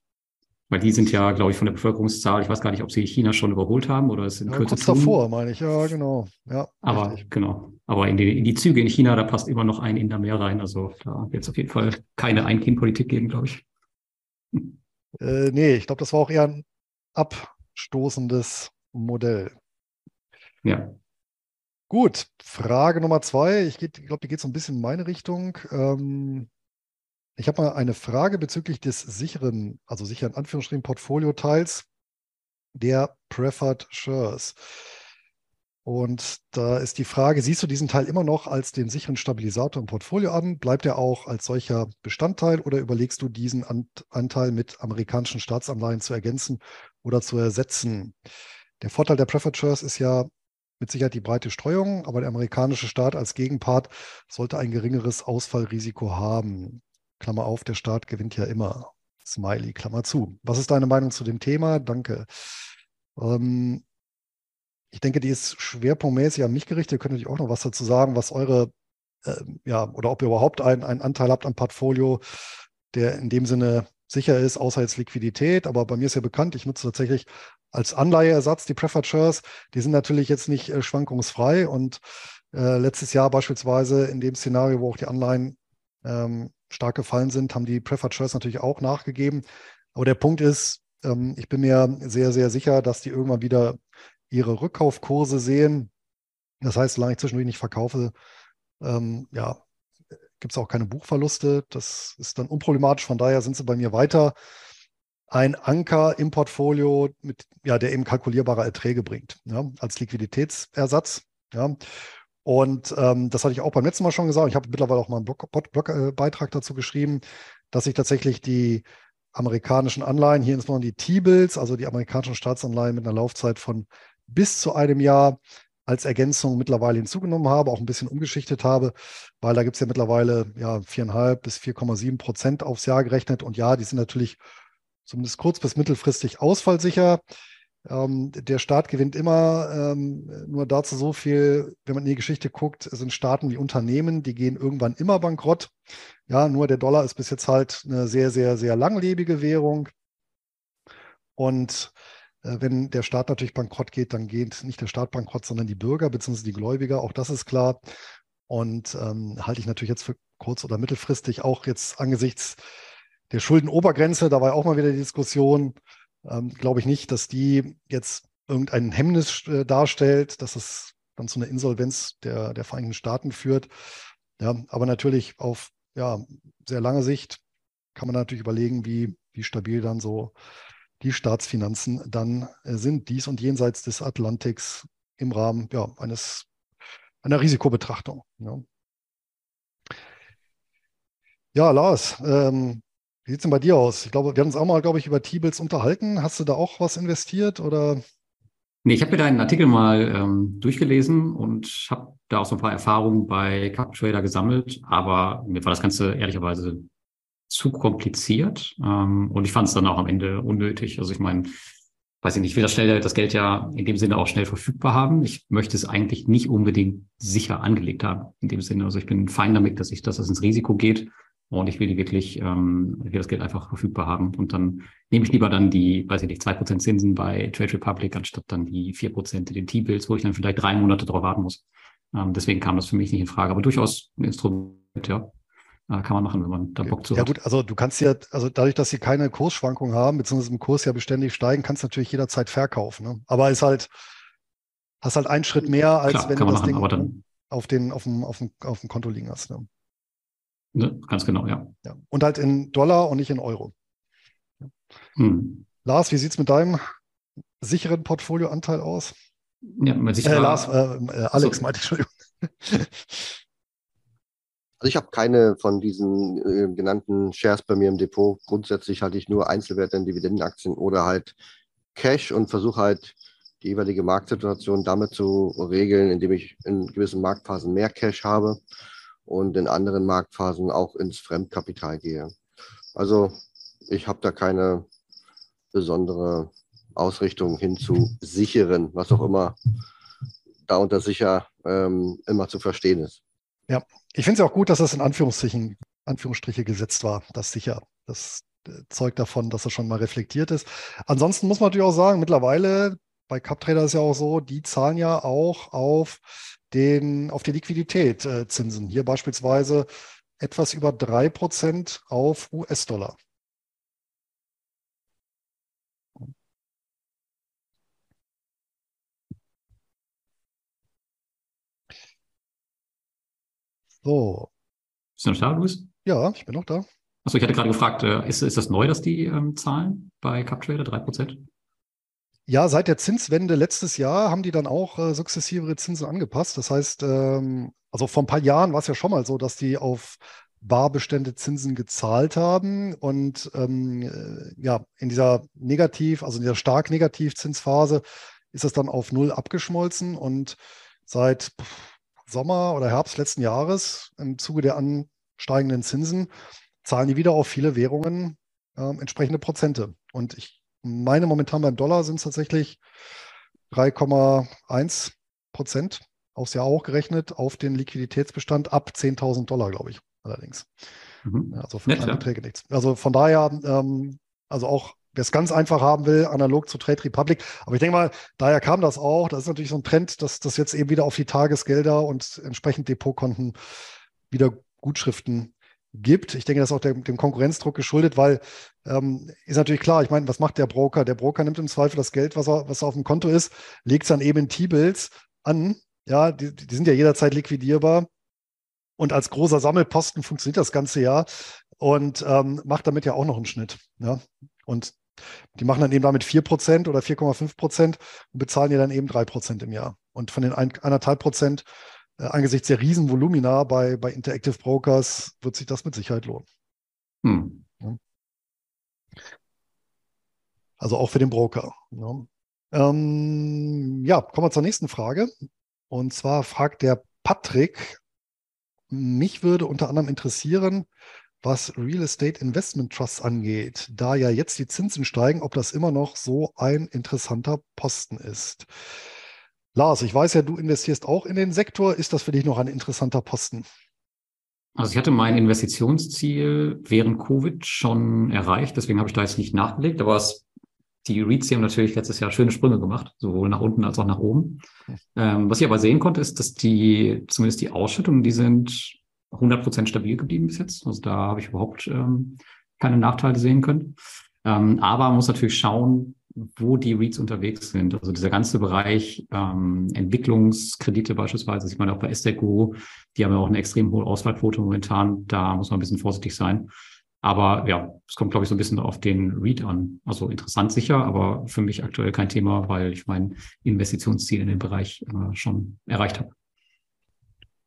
weil die sind ja, glaube ich, von der Bevölkerungszahl, ich weiß gar nicht, ob sie China schon überholt haben oder es in ja, Kürze kurz davor, meine ich, ja, genau. Ja, aber richtig. genau. Aber in die, in die Züge in China, da passt immer noch ein Inder mehr rein. Also da wird es auf jeden Fall keine Ein-Kind-Politik geben, glaube ich. Äh, nee, ich glaube, das war auch eher ein abstoßendes Modell. Ja. Gut, Frage Nummer zwei. Ich, glaube, die geht so ein bisschen in meine Richtung. Ähm, ich habe mal eine Frage bezüglich des sicheren, also sicheren Anführungsstrichen Portfolio-Teils der Preferred Shares. Und da ist die Frage, siehst du diesen Teil immer noch als den sicheren Stabilisator im Portfolio an? Bleibt er auch als solcher Bestandteil oder überlegst du diesen Anteil mit amerikanischen Staatsanleihen zu ergänzen oder zu ersetzen? Der Vorteil der Preferred Shares ist ja mit Sicherheit die breite Streuung, aber der amerikanische Staat als Gegenpart sollte ein geringeres Ausfallrisiko haben. Klammer auf, der Staat gewinnt ja immer. Smiley, Klammer zu. Was ist deine Meinung zu dem Thema? Danke. Ähm, ich denke, die ist schwerpunktmäßig an mich gerichtet. Ihr könnt natürlich auch noch was dazu sagen, was eure, äh, ja, oder ob ihr überhaupt einen, einen Anteil habt am Portfolio, der in dem Sinne sicher ist, außer jetzt Liquidität. Aber bei mir ist ja bekannt, ich nutze tatsächlich als Anleiheersatz die Preferred Shares. Die sind natürlich jetzt nicht äh, schwankungsfrei und äh, letztes Jahr beispielsweise in dem Szenario, wo auch die Anleihen ähm, stark gefallen sind, haben die Preferred Shares natürlich auch nachgegeben. Aber der Punkt ist, ähm, ich bin mir sehr, sehr sicher, dass die irgendwann wieder ihre Rückkaufkurse sehen. Das heißt, solange ich zwischendurch nicht verkaufe, ähm, ja, gibt es auch keine Buchverluste. Das ist dann unproblematisch. Von daher sind sie bei mir weiter ein Anker im Portfolio, mit, ja, der eben kalkulierbare Erträge bringt, ja, als Liquiditätsersatz. Ja. Und ähm, das hatte ich auch beim letzten Mal schon gesagt. Ich habe mittlerweile auch mal einen Blogbeitrag Blog, äh, dazu geschrieben, dass ich tatsächlich die amerikanischen Anleihen, hier insbesondere die T-Bills, also die amerikanischen Staatsanleihen mit einer Laufzeit von bis zu einem Jahr, als Ergänzung mittlerweile hinzugenommen habe, auch ein bisschen umgeschichtet habe, weil da gibt es ja mittlerweile ja, 4,5 bis 4,7 Prozent aufs Jahr gerechnet. Und ja, die sind natürlich zumindest kurz- bis mittelfristig ausfallsicher. Ähm, der Staat gewinnt immer ähm, nur dazu so viel, wenn man in die Geschichte guckt, sind Staaten wie Unternehmen, die gehen irgendwann immer bankrott. Ja, nur der Dollar ist bis jetzt halt eine sehr, sehr, sehr langlebige Währung. Und wenn der Staat natürlich bankrott geht, dann geht nicht der Staat bankrott, sondern die Bürger bzw. die Gläubiger. Auch das ist klar. Und ähm, halte ich natürlich jetzt für kurz- oder mittelfristig auch jetzt angesichts der Schuldenobergrenze, da war auch mal wieder die Diskussion, ähm, glaube ich nicht, dass die jetzt irgendein Hemmnis äh, darstellt, dass es dann zu einer Insolvenz der, der Vereinigten Staaten führt. Ja, aber natürlich auf ja, sehr lange Sicht kann man natürlich überlegen, wie, wie stabil dann so die Staatsfinanzen dann äh, sind, dies und jenseits des Atlantiks im Rahmen ja, eines, einer Risikobetrachtung. Ja, ja Lars, ähm, wie sieht es denn bei dir aus? Ich glaube, wir haben uns auch mal, glaube ich, über T-Bills unterhalten. Hast du da auch was investiert oder? Nee, ich habe mir deinen Artikel mal ähm, durchgelesen und habe da auch so ein paar Erfahrungen bei CapTrader gesammelt, aber mir war das Ganze ehrlicherweise zu kompliziert ähm, und ich fand es dann auch am Ende unnötig. Also ich meine, weiß ich nicht, ich will das schnell das Geld ja in dem Sinne auch schnell verfügbar haben. Ich möchte es eigentlich nicht unbedingt sicher angelegt haben in dem Sinne. Also ich bin fein damit, dass ich, dass das ins Risiko geht und ich will wirklich, ähm, ich will das Geld einfach verfügbar haben. Und dann nehme ich lieber dann die, weiß ich nicht, zwei Prozent Zinsen bei Trade Republic, anstatt dann die vier Prozent in den T-Bills, wo ich dann vielleicht drei Monate drauf warten muss. Ähm, deswegen kam das für mich nicht in Frage. Aber durchaus ein Instrument, ja. Kann man machen, wenn man da Bock zu ja, hat. Ja gut, also du kannst ja, also dadurch, dass sie keine Kursschwankungen haben, beziehungsweise im Kurs ja beständig steigen, kannst du natürlich jederzeit verkaufen. Ne? Aber ist halt, hast halt einen Schritt mehr, als Klar, wenn du das machen, Ding dann, auf, den, auf, dem, auf, dem, auf dem Konto liegen hast. Ne? Ne, ganz genau, ja. ja. Und halt in Dollar und nicht in Euro. Hm. Lars, wie sieht es mit deinem sicheren Portfolioanteil aus? Ja, mit. Äh, Lars, äh, äh, Alex so. meinte ich, Entschuldigung. Also ich habe keine von diesen äh, genannten Shares bei mir im Depot. Grundsätzlich halte ich nur Einzelwerte in Dividendenaktien oder halt Cash und versuche halt die jeweilige Marktsituation damit zu regeln, indem ich in gewissen Marktphasen mehr Cash habe und in anderen Marktphasen auch ins Fremdkapital gehe. Also ich habe da keine besondere Ausrichtung hin zu sicheren, was auch immer da unter sicher ähm, immer zu verstehen ist. Ja, ich finde es auch gut, dass das in Anführungsstrichen, Anführungsstriche gesetzt war, das sicher. Das äh, zeugt davon, dass das schon mal reflektiert ist. Ansonsten muss man natürlich auch sagen, mittlerweile bei CupTrader ist ja auch so, die zahlen ja auch auf den, auf die Liquidität äh, Zinsen. Hier beispielsweise etwas über 3% auf US-Dollar. So. Bist du noch da, Luis? Ja, ich bin noch da. Achso, ich hatte gerade gefragt, äh, ist, ist das neu, dass die ähm, zahlen bei CupTrader 3%? Ja, seit der Zinswende letztes Jahr haben die dann auch äh, sukzessive ihre Zinsen angepasst. Das heißt, ähm, also vor ein paar Jahren war es ja schon mal so, dass die auf Barbestände Zinsen gezahlt haben und ähm, äh, ja, in dieser Negativ, also in dieser stark Negativzinsphase ist das dann auf Null abgeschmolzen und seit Sommer oder Herbst letzten Jahres im Zuge der ansteigenden Zinsen zahlen die wieder auf viele Währungen äh, entsprechende Prozente. Und ich meine momentan beim Dollar sind es tatsächlich 3,1 Prozent aufs Jahr auch gerechnet auf den Liquiditätsbestand ab 10.000 Dollar, glaube ich, allerdings. Mhm. Also für ja. Beträge nichts. Also von daher, ähm, also auch wer es ganz einfach haben will, analog zu Trade Republic. Aber ich denke mal, daher kam das auch. Das ist natürlich so ein Trend, dass das jetzt eben wieder auf die Tagesgelder und entsprechend Depotkonten wieder Gutschriften gibt. Ich denke, das ist auch der, dem Konkurrenzdruck geschuldet, weil ähm, ist natürlich klar, ich meine, was macht der Broker? Der Broker nimmt im Zweifel das Geld, was, er, was auf dem Konto ist, legt es dann eben in T-Bills an. Ja, die, die sind ja jederzeit liquidierbar. Und als großer Sammelposten funktioniert das ganze Jahr und ähm, macht damit ja auch noch einen Schnitt. Ja? Und die machen dann eben damit 4% oder 4,5% und bezahlen ja dann eben 3% im Jahr. Und von den 1,5 Prozent äh, angesichts der Riesenvolumina bei, bei Interactive Brokers wird sich das mit Sicherheit lohnen. Hm. Ja. Also auch für den Broker. Ja. Ähm, ja, kommen wir zur nächsten Frage. Und zwar fragt der Patrick, mich würde unter anderem interessieren, was Real Estate Investment Trusts angeht, da ja jetzt die Zinsen steigen, ob das immer noch so ein interessanter Posten ist. Lars, ich weiß ja, du investierst auch in den Sektor. Ist das für dich noch ein interessanter Posten? Also ich hatte mein Investitionsziel während Covid schon erreicht, deswegen habe ich da jetzt nicht nachgelegt, aber es, die REITs haben natürlich letztes Jahr schöne Sprünge gemacht, sowohl nach unten als auch nach oben. Ähm, was ich aber sehen konnte, ist, dass die, zumindest die Ausschüttungen, die sind 100% stabil geblieben bis jetzt. Also da habe ich überhaupt ähm, keine Nachteile sehen können. Ähm, aber man muss natürlich schauen, wo die REITs unterwegs sind. Also dieser ganze Bereich ähm, Entwicklungskredite beispielsweise, sieht man auch bei SDGU, die haben ja auch eine extrem hohe Auswahlquote momentan. Da muss man ein bisschen vorsichtig sein. Aber ja, es kommt, glaube ich, so ein bisschen auf den REIT an. Also interessant sicher, aber für mich aktuell kein Thema, weil ich mein Investitionsziel in dem Bereich äh, schon erreicht habe.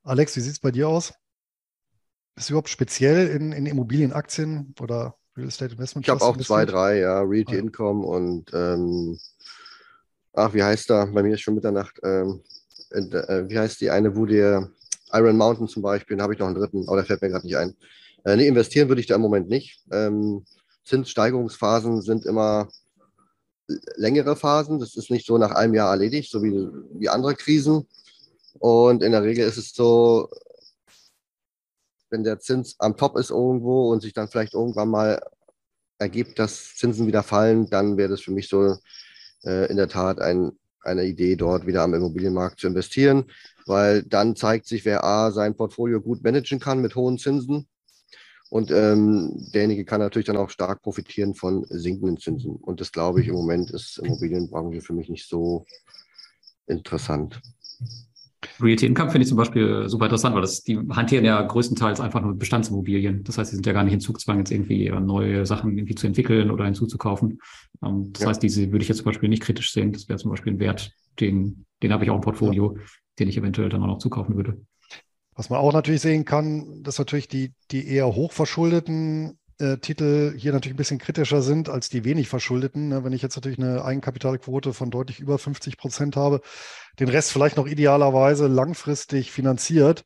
Alex, wie sieht es bei dir aus? Ist überhaupt speziell in, in Immobilienaktien oder Real Estate Investment? Ich habe auch zwei, drei, ja, Realty ah. Income und ähm, ach, wie heißt da? Bei mir ist schon Mitternacht. Ähm, äh, wie heißt die eine, wo der Iron Mountain zum Beispiel, habe ich noch einen dritten, aber der fällt mir gerade nicht ein. Äh, nee, investieren würde ich da im Moment nicht. Ähm, Zinssteigerungsphasen sind immer längere Phasen. Das ist nicht so nach einem Jahr erledigt, so wie, wie andere Krisen. Und in der Regel ist es so, wenn der Zins am Top ist irgendwo und sich dann vielleicht irgendwann mal ergibt, dass Zinsen wieder fallen, dann wäre das für mich so äh, in der Tat ein, eine Idee, dort wieder am Immobilienmarkt zu investieren, weil dann zeigt sich, wer A sein Portfolio gut managen kann mit hohen Zinsen. Und ähm, derjenige kann natürlich dann auch stark profitieren von sinkenden Zinsen. Und das glaube ich im Moment ist Immobilienbranche für mich nicht so interessant. Realty Income finde ich zum Beispiel super interessant, weil das, die hantieren ja größtenteils einfach nur Bestandsimmobilien. Das heißt, sie sind ja gar nicht in Zugzwang, jetzt irgendwie neue Sachen irgendwie zu entwickeln oder hinzuzukaufen. Ähm, das ja. heißt, diese würde ich jetzt zum Beispiel nicht kritisch sehen. Das wäre zum Beispiel ein Wert, den, den habe ich auch im Portfolio, ja. den ich eventuell dann auch noch zukaufen würde. Was man auch natürlich sehen kann, dass natürlich die, die eher hochverschuldeten äh, Titel hier natürlich ein bisschen kritischer sind als die wenig verschuldeten. Ne? Wenn ich jetzt natürlich eine Eigenkapitalquote von deutlich über 50 Prozent habe, den Rest vielleicht noch idealerweise langfristig finanziert,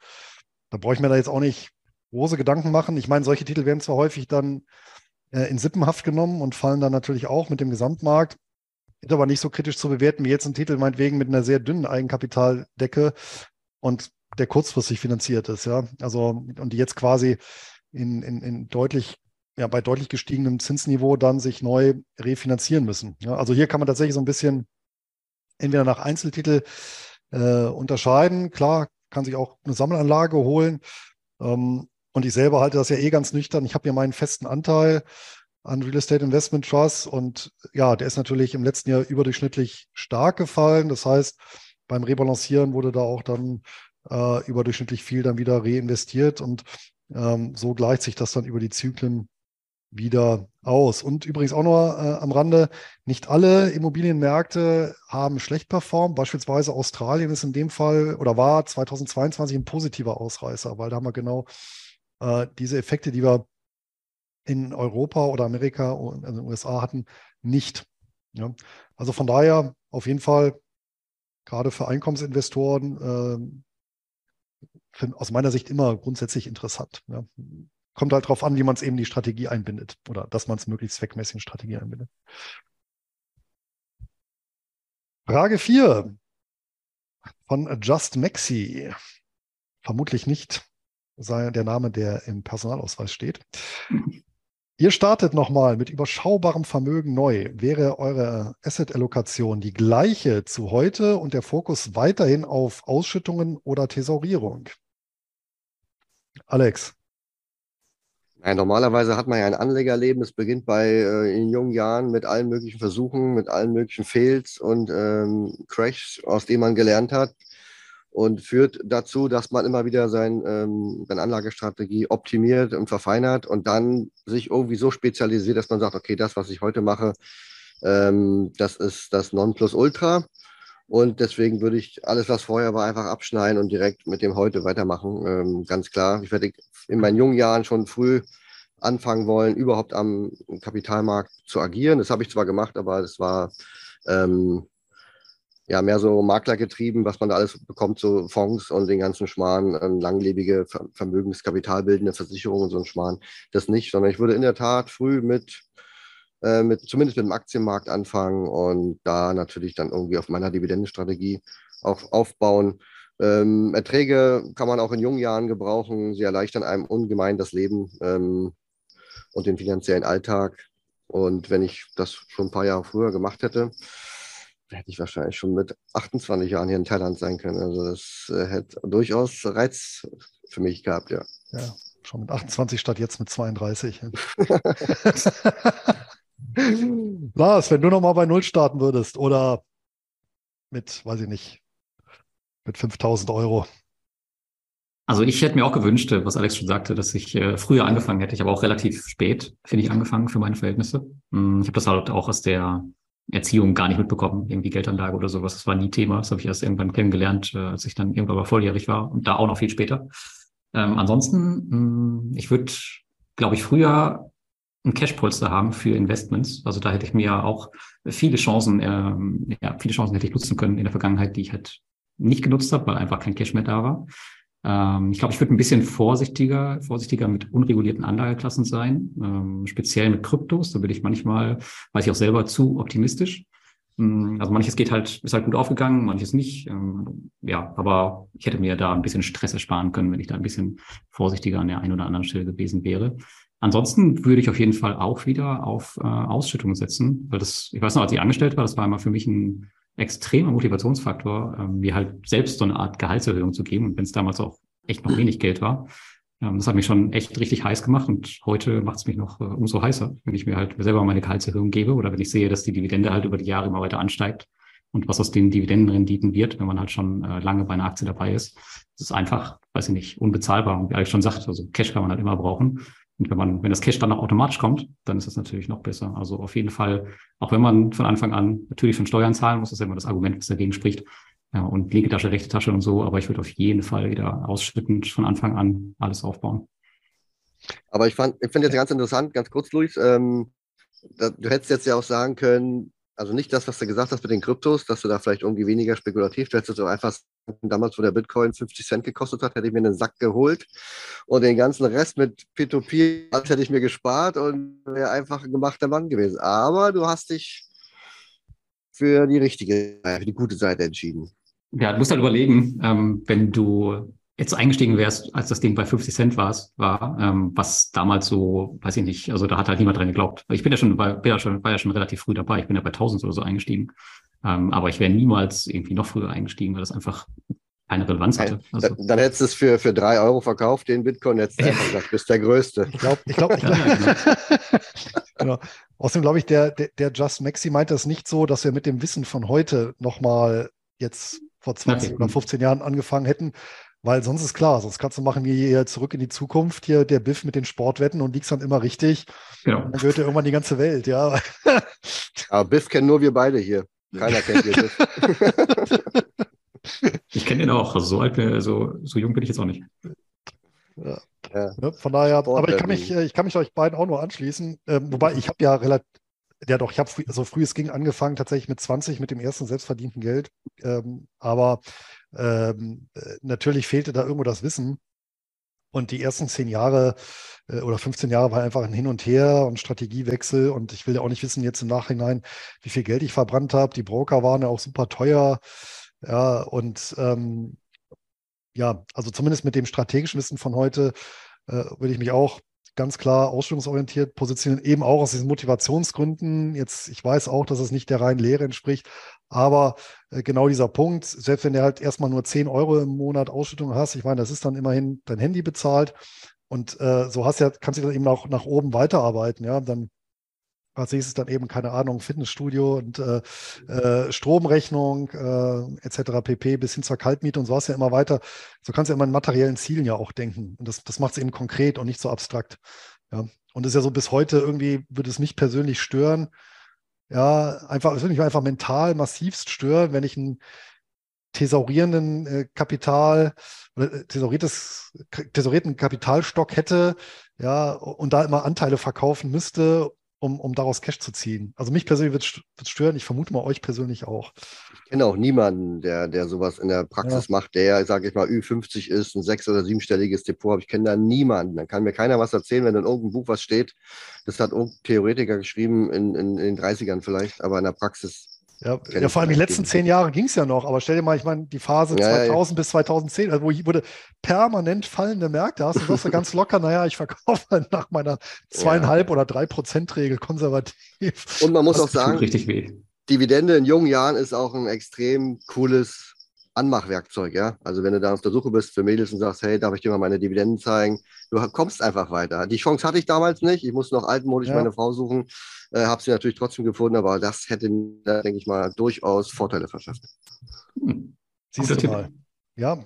da brauche ich mir da jetzt auch nicht große Gedanken machen. Ich meine, solche Titel werden zwar häufig dann äh, in Sippenhaft genommen und fallen dann natürlich auch mit dem Gesamtmarkt. Ist aber nicht so kritisch zu bewerten wie jetzt ein Titel meinetwegen mit einer sehr dünnen Eigenkapitaldecke und der kurzfristig finanziert ist, ja. Also, und die jetzt quasi in, in, in deutlich ja, bei deutlich gestiegenem Zinsniveau dann sich neu refinanzieren müssen. Ja, also hier kann man tatsächlich so ein bisschen entweder nach Einzeltitel äh, unterscheiden. Klar, kann sich auch eine Sammelanlage holen. Ähm, und ich selber halte das ja eh ganz nüchtern. Ich habe hier meinen festen Anteil an Real Estate Investment Trust und ja, der ist natürlich im letzten Jahr überdurchschnittlich stark gefallen. Das heißt, beim Rebalancieren wurde da auch dann äh, überdurchschnittlich viel dann wieder reinvestiert und ähm, so gleicht sich das dann über die Zyklen wieder aus. Und übrigens auch noch äh, am Rande, nicht alle Immobilienmärkte haben schlecht performt. Beispielsweise Australien ist in dem Fall oder war 2022 ein positiver Ausreißer, weil da haben wir genau äh, diese Effekte, die wir in Europa oder Amerika und in den USA hatten, nicht. Ja. Also von daher auf jeden Fall gerade für Einkommensinvestoren äh, aus meiner Sicht immer grundsätzlich interessant. Ja kommt halt darauf an, wie man es eben die Strategie einbindet oder dass man es möglichst zweckmäßig in Strategie einbindet. Frage 4 von Just Maxi. Vermutlich nicht sein, der Name, der im Personalausweis steht. Ihr startet nochmal mit überschaubarem Vermögen neu. Wäre eure Asset-Allokation die gleiche zu heute und der Fokus weiterhin auf Ausschüttungen oder Thesaurierung? Alex. Ja, normalerweise hat man ja ein Anlegerleben. Es beginnt bei äh, in jungen Jahren mit allen möglichen Versuchen, mit allen möglichen Fails und ähm, Crashs, aus denen man gelernt hat und führt dazu, dass man immer wieder sein, ähm, seine Anlagestrategie optimiert und verfeinert und dann sich irgendwie so spezialisiert, dass man sagt, okay, das, was ich heute mache, ähm, das ist das Nonplusultra. Und deswegen würde ich alles, was vorher war, einfach abschneiden und direkt mit dem heute weitermachen. Ähm, ganz klar. Ich werde in meinen jungen Jahren schon früh anfangen wollen, überhaupt am Kapitalmarkt zu agieren. Das habe ich zwar gemacht, aber es war ähm, ja mehr so maklergetrieben, was man da alles bekommt, so Fonds und den ganzen Schmarrn, ähm, langlebige Vermögenskapitalbildende Versicherungen und so ein Schmarrn. Das nicht, sondern ich würde in der Tat früh mit äh, mit, zumindest mit dem Aktienmarkt anfangen und da natürlich dann irgendwie auf meiner Dividendenstrategie auch aufbauen. Ähm, Erträge kann man auch in jungen Jahren gebrauchen. Sie erleichtern einem ungemein das Leben ähm, und den finanziellen Alltag. Und wenn ich das schon ein paar Jahre früher gemacht hätte, hätte ich wahrscheinlich schon mit 28 Jahren hier in Thailand sein können. Also das äh, hätte durchaus Reiz für mich gehabt, ja. Ja, schon mit 28 statt jetzt mit 32. Lars, wenn du nochmal bei Null starten würdest oder mit, weiß ich nicht, mit 5000 Euro. Also ich hätte mir auch gewünscht, was Alex schon sagte, dass ich äh, früher angefangen hätte. Ich habe auch relativ spät, finde ich, angefangen für meine Verhältnisse. Hm, ich habe das halt auch aus der Erziehung gar nicht mitbekommen, irgendwie Geldanlage oder sowas. Das war nie Thema. Das habe ich erst irgendwann kennengelernt, äh, als ich dann irgendwann mal volljährig war und da auch noch viel später. Ähm, ansonsten, mh, hm, ich würde, glaube ich, früher ein Cashpolster haben für Investments. Also da hätte ich mir auch viele Chancen, ähm, ja, viele Chancen hätte ich nutzen können in der Vergangenheit, die ich halt nicht genutzt habe, weil einfach kein Cash mehr da war. Ähm, ich glaube, ich würde ein bisschen vorsichtiger, vorsichtiger mit unregulierten Anlageklassen sein, ähm, speziell mit Kryptos. Da würde ich manchmal, weiß ich auch selber, zu optimistisch. Ähm, also manches geht halt, ist halt gut aufgegangen, manches nicht. Ähm, ja, aber ich hätte mir da ein bisschen Stress ersparen können, wenn ich da ein bisschen vorsichtiger an der einen oder anderen Stelle gewesen wäre. Ansonsten würde ich auf jeden Fall auch wieder auf äh, Ausschüttungen setzen, weil das, ich weiß noch, als ich angestellt war, das war immer für mich ein extremer Motivationsfaktor, ähm, mir halt selbst so eine Art Gehaltserhöhung zu geben. Und wenn es damals auch echt noch wenig Geld war, ähm, das hat mich schon echt richtig heiß gemacht und heute macht es mich noch äh, umso heißer, wenn ich mir halt selber meine Gehaltserhöhung gebe oder wenn ich sehe, dass die Dividende halt über die Jahre immer weiter ansteigt und was aus den Dividendenrenditen wird, wenn man halt schon äh, lange bei einer Aktie dabei ist. Das ist einfach, weiß ich nicht, unbezahlbar. Und wie Alex schon sagt, also Cash kann man halt immer brauchen. Und wenn man, wenn das Cash dann noch automatisch kommt, dann ist das natürlich noch besser. Also auf jeden Fall, auch wenn man von Anfang an natürlich schon Steuern zahlen muss, das ist immer das Argument, was dagegen spricht. Ja, und Legetasche, rechte Tasche und so, aber ich würde auf jeden Fall wieder ausschüttend von Anfang an alles aufbauen. Aber ich fand, ich finde jetzt ganz interessant, ganz kurz, Luis, ähm, da, du hättest jetzt ja auch sagen können, also nicht das, was du gesagt hast mit den Kryptos, dass du da vielleicht irgendwie weniger spekulativ, du hättest du einfach damals, wo der Bitcoin 50 Cent gekostet hat, hätte ich mir einen Sack geholt und den ganzen Rest mit P2P, das hätte ich mir gespart und wäre einfach ein gemachter Mann gewesen. Aber du hast dich für die richtige, für die gute Seite entschieden. Ja, du musst halt überlegen, ähm, wenn du jetzt eingestiegen wärst, als das Ding bei 50 Cent war, war ähm, was damals so, weiß ich nicht, also da hat halt niemand dran geglaubt. Ich bin ja schon, war, bin ja schon, war ja schon relativ früh dabei. Ich bin ja bei 1000 oder so eingestiegen. Ähm, aber ich wäre niemals irgendwie noch früher eingestiegen, weil das einfach keine Relevanz hatte. Also, dann, dann hättest du es für, für drei Euro verkauft, den Bitcoin, jetzt einfach gesagt, bist der Größte. Ich glaube, ich glaube, ich glaub, genau. genau. Außerdem glaube ich, der, der, der Just Maxi meint das nicht so, dass wir mit dem Wissen von heute nochmal jetzt vor 20 okay. oder 15 Jahren angefangen hätten, weil sonst ist klar, sonst kannst du machen wie hier zurück in die Zukunft, hier der Biff mit den Sportwetten und liegst dann immer richtig. Genau. dann gehört ja irgendwann die ganze Welt, ja. Aber Biff kennen nur wir beide hier. Keiner kennt hier Biff. ich kenne ihn auch. Also so alt, so, so jung bin ich jetzt auch nicht. Ja. Ja. Ne, von daher, aber ich kann mich, äh, ich kann mich euch beiden auch nur anschließen. Ähm, wobei ich habe ja relativ, ja doch, ich habe so früh es ging angefangen, tatsächlich mit 20 mit dem ersten selbstverdienten Geld. Ähm, aber ähm, äh, natürlich fehlte da irgendwo das Wissen. Und die ersten zehn Jahre äh, oder 15 Jahre war einfach ein Hin und Her und Strategiewechsel. Und ich will ja auch nicht wissen jetzt im Nachhinein, wie viel Geld ich verbrannt habe. Die Broker waren ja auch super teuer. Ja, und ähm, ja, also zumindest mit dem strategischen Wissen von heute äh, würde ich mich auch ganz klar ausstellungsorientiert positionieren, eben auch aus diesen Motivationsgründen. Jetzt, ich weiß auch, dass es nicht der reinen Lehre entspricht, aber äh, genau dieser Punkt, selbst wenn du halt erstmal nur 10 Euro im Monat Ausschüttung hast, ich meine, das ist dann immerhin dein Handy bezahlt und äh, so hast ja, kannst du dann eben auch nach oben weiterarbeiten, ja, dann als nächstes dann eben, keine Ahnung, Fitnessstudio und äh, äh, Stromrechnung äh, etc. pp. bis hin zur Kaltmiete und so hast du ja immer weiter. So kannst du ja immer in materiellen Zielen ja auch denken. Und das, das macht es eben konkret und nicht so abstrakt. Ja. Und es ist ja so bis heute irgendwie, würde es mich persönlich stören. Ja, einfach, es würde mich einfach mental massivst stören, wenn ich einen thesaurierenden äh, Kapital oder äh, thesauriertes, thesaurierten Kapitalstock hätte, ja, und da immer Anteile verkaufen müsste um, um daraus Cash zu ziehen. Also mich persönlich wird es stören, ich vermute mal euch persönlich auch. Ich kenne auch niemanden, der, der sowas in der Praxis ja. macht, der, sage ich mal, Ü50 ist, ein sechs- oder siebenstelliges Depot Ich kenne da niemanden. Dann kann mir keiner was erzählen, wenn in irgendeinem Buch was steht. Das hat irgendein Theoretiker geschrieben in, in, in den 30ern vielleicht, aber in der Praxis ja, ja, vor allem die letzten zehn Jahre ging es ja noch, aber stell dir mal, ich meine, die Phase ja, 2000 ja. bis 2010, also wo ich wurde permanent fallende Märkte hast, du sagst du ganz locker, naja, ich verkaufe nach meiner zweieinhalb oder drei Prozent Regel konservativ. Und man muss das auch sagen, richtig weh. Dividende in jungen Jahren ist auch ein extrem cooles Anmachwerkzeug, ja. Also wenn du da auf der Suche bist für Mädels und sagst, hey, darf ich dir mal meine Dividenden zeigen? Du kommst einfach weiter. Die Chance hatte ich damals nicht. Ich musste noch altmodisch ja. meine Frau suchen, äh, habe sie natürlich trotzdem gefunden, aber das hätte mir, denke ich mal, durchaus Vorteile verschafft. Hm. Siehst du mal. Ja,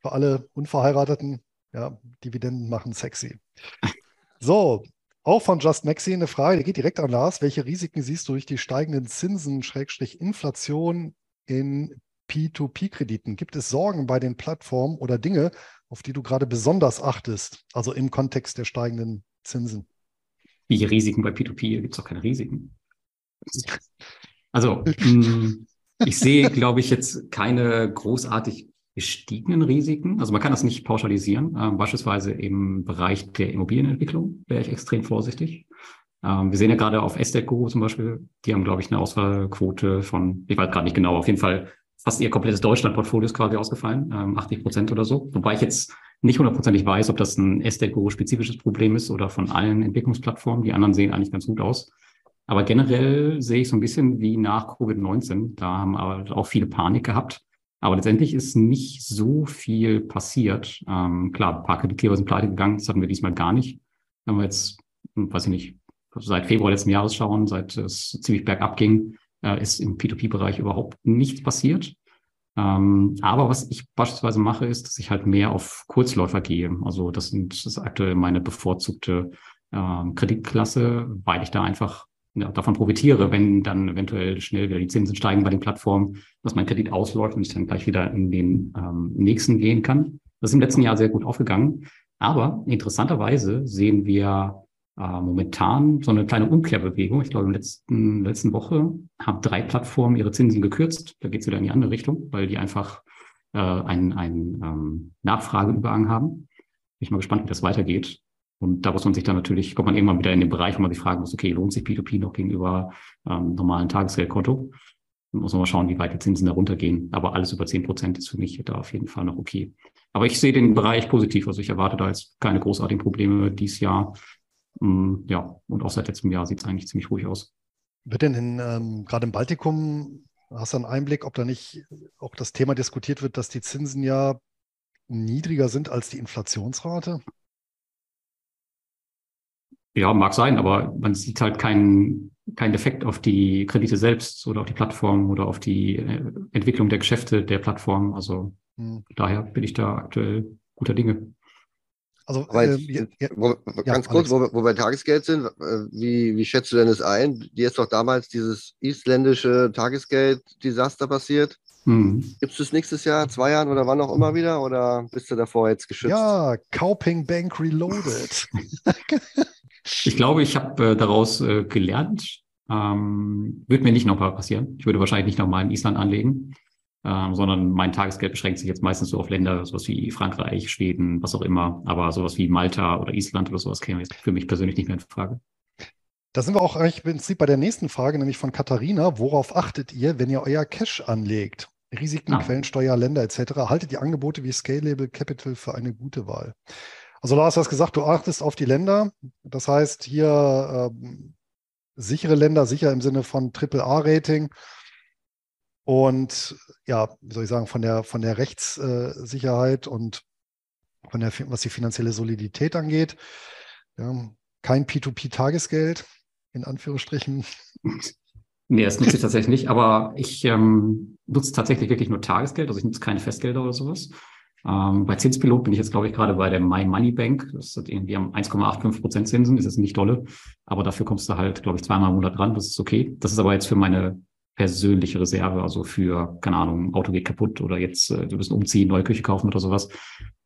für alle Unverheirateten, ja, Dividenden machen sexy. So, auch von Just Maxi eine Frage, die geht direkt an Lars. Welche Risiken siehst du durch die steigenden Zinsen, Schrägstrich Inflation in P2P-Krediten? Gibt es Sorgen bei den Plattformen oder Dinge, auf die du gerade besonders achtest, also im Kontext der steigenden Zinsen? Wie Risiken bei P2P? Hier gibt es doch keine Risiken. Also, hm, ich sehe, glaube ich, jetzt keine großartig gestiegenen Risiken. Also man kann das nicht pauschalisieren. Ähm, beispielsweise im Bereich der Immobilienentwicklung wäre ich extrem vorsichtig. Ähm, wir sehen ja gerade auf Estate Guru zum Beispiel, die haben, glaube ich, eine Auswahlquote von, ich weiß gerade nicht genau, auf jeden Fall fast ihr komplettes Deutschland-Portfolio ist quasi ausgefallen, ähm, 80 Prozent oder so. Wobei ich jetzt nicht hundertprozentig weiß, ob das ein Estate-Guru-spezifisches Problem ist oder von allen Entwicklungsplattformen. Die anderen sehen eigentlich ganz gut aus. Aber generell sehe ich so ein bisschen wie nach Covid-19. Da haben aber auch viele Panik gehabt. Aber letztendlich ist nicht so viel passiert. Ähm, klar, ein paar Kreditgeber sind pleite gegangen. Das hatten wir diesmal gar nicht. Wenn wir jetzt, hm, weiß ich nicht, seit Februar letzten Jahres schauen, seit es ziemlich bergab ging, äh, ist im P2P-Bereich überhaupt nichts passiert. Ähm, aber was ich beispielsweise mache, ist, dass ich halt mehr auf Kurzläufer gehe. Also das, sind, das ist aktuell meine bevorzugte äh, Kreditklasse, weil ich da einfach ja, davon profitiere, wenn dann eventuell schnell wieder die Zinsen steigen bei den Plattformen, dass mein Kredit ausläuft und ich dann gleich wieder in den ähm, nächsten gehen kann. Das ist im letzten Jahr sehr gut aufgegangen. Aber interessanterweise sehen wir äh, momentan so eine kleine Umkehrbewegung. Ich glaube, in der letzten, letzten Woche haben drei Plattformen ihre Zinsen gekürzt. Da geht es wieder in die andere Richtung, weil die einfach äh, einen, einen ähm, Nachfrageüberhang haben. Bin ich mal gespannt, wie das weitergeht. Und da muss man sich dann natürlich, kommt man irgendwann wieder in den Bereich, wo man sich fragen muss, okay, lohnt sich P2P noch gegenüber ähm, normalen Tagesgeldkonto? Dann muss man mal schauen, wie weit die Zinsen da runtergehen. Aber alles über zehn Prozent ist für mich da auf jeden Fall noch okay. Aber ich sehe den Bereich positiv. Also ich erwarte da jetzt keine großartigen Probleme dieses Jahr. Mm, ja, und auch seit letztem Jahr sieht es eigentlich ziemlich ruhig aus. Wird denn in, ähm, gerade im Baltikum, hast du einen Einblick, ob da nicht auch das Thema diskutiert wird, dass die Zinsen ja niedriger sind als die Inflationsrate? Ja, mag sein, aber man sieht halt keinen keinen Effekt auf die Kredite selbst oder auf die Plattform oder auf die äh, Entwicklung der Geschäfte der Plattform. Also hm. daher bin ich da aktuell guter Dinge. Also, äh, ja, wo, ganz ja, kurz, wo, wo, wir Tagesgeld sind, äh, wie, wie schätzt du denn das ein? Dir ist doch damals dieses isländische Tagesgeld-Desaster passiert. Hm. Gibt es das nächstes Jahr, zwei Jahren oder wann auch immer wieder? Oder bist du davor jetzt geschützt? Ja, Kauping Bank Reloaded. ich glaube, ich habe äh, daraus äh, gelernt. Ähm, wird mir nicht nochmal passieren. Ich würde wahrscheinlich nicht nochmal in Island anlegen ähm, sondern mein Tagesgeld beschränkt sich jetzt meistens so auf Länder, sowas wie Frankreich, Schweden, was auch immer. Aber sowas wie Malta oder Island oder sowas käme jetzt für mich persönlich nicht mehr in Frage. Da sind wir auch eigentlich im Prinzip bei der nächsten Frage, nämlich von Katharina. Worauf achtet ihr, wenn ihr euer Cash anlegt? Risiken, ah. Quellensteuer, Länder etc. Haltet die Angebote wie Scalable Capital für eine gute Wahl. Also Lars, du hast gesagt, du achtest auf die Länder. Das heißt hier ähm, sichere Länder, sicher im Sinne von AAA-Rating. Und ja, wie soll ich sagen, von der, von der Rechtssicherheit und von der, was die finanzielle Solidität angeht. Ja, kein P2P-Tagesgeld, in Anführungsstrichen. Nee, das nutze ich tatsächlich nicht, aber ich ähm, nutze tatsächlich wirklich nur Tagesgeld, also ich nutze keine Festgelder oder sowas. Ähm, bei Zinspilot bin ich jetzt, glaube ich, gerade bei der My Money Bank. Das ist irgendwie am 1,85 Prozent Zinsen, ist nicht dolle, aber dafür kommst du halt, glaube ich, zweimal im Monat dran, das ist okay. Das ist aber jetzt für meine persönliche Reserve, also für, keine Ahnung, Auto geht kaputt oder jetzt, äh, wir müssen umziehen, neue Küche kaufen oder sowas.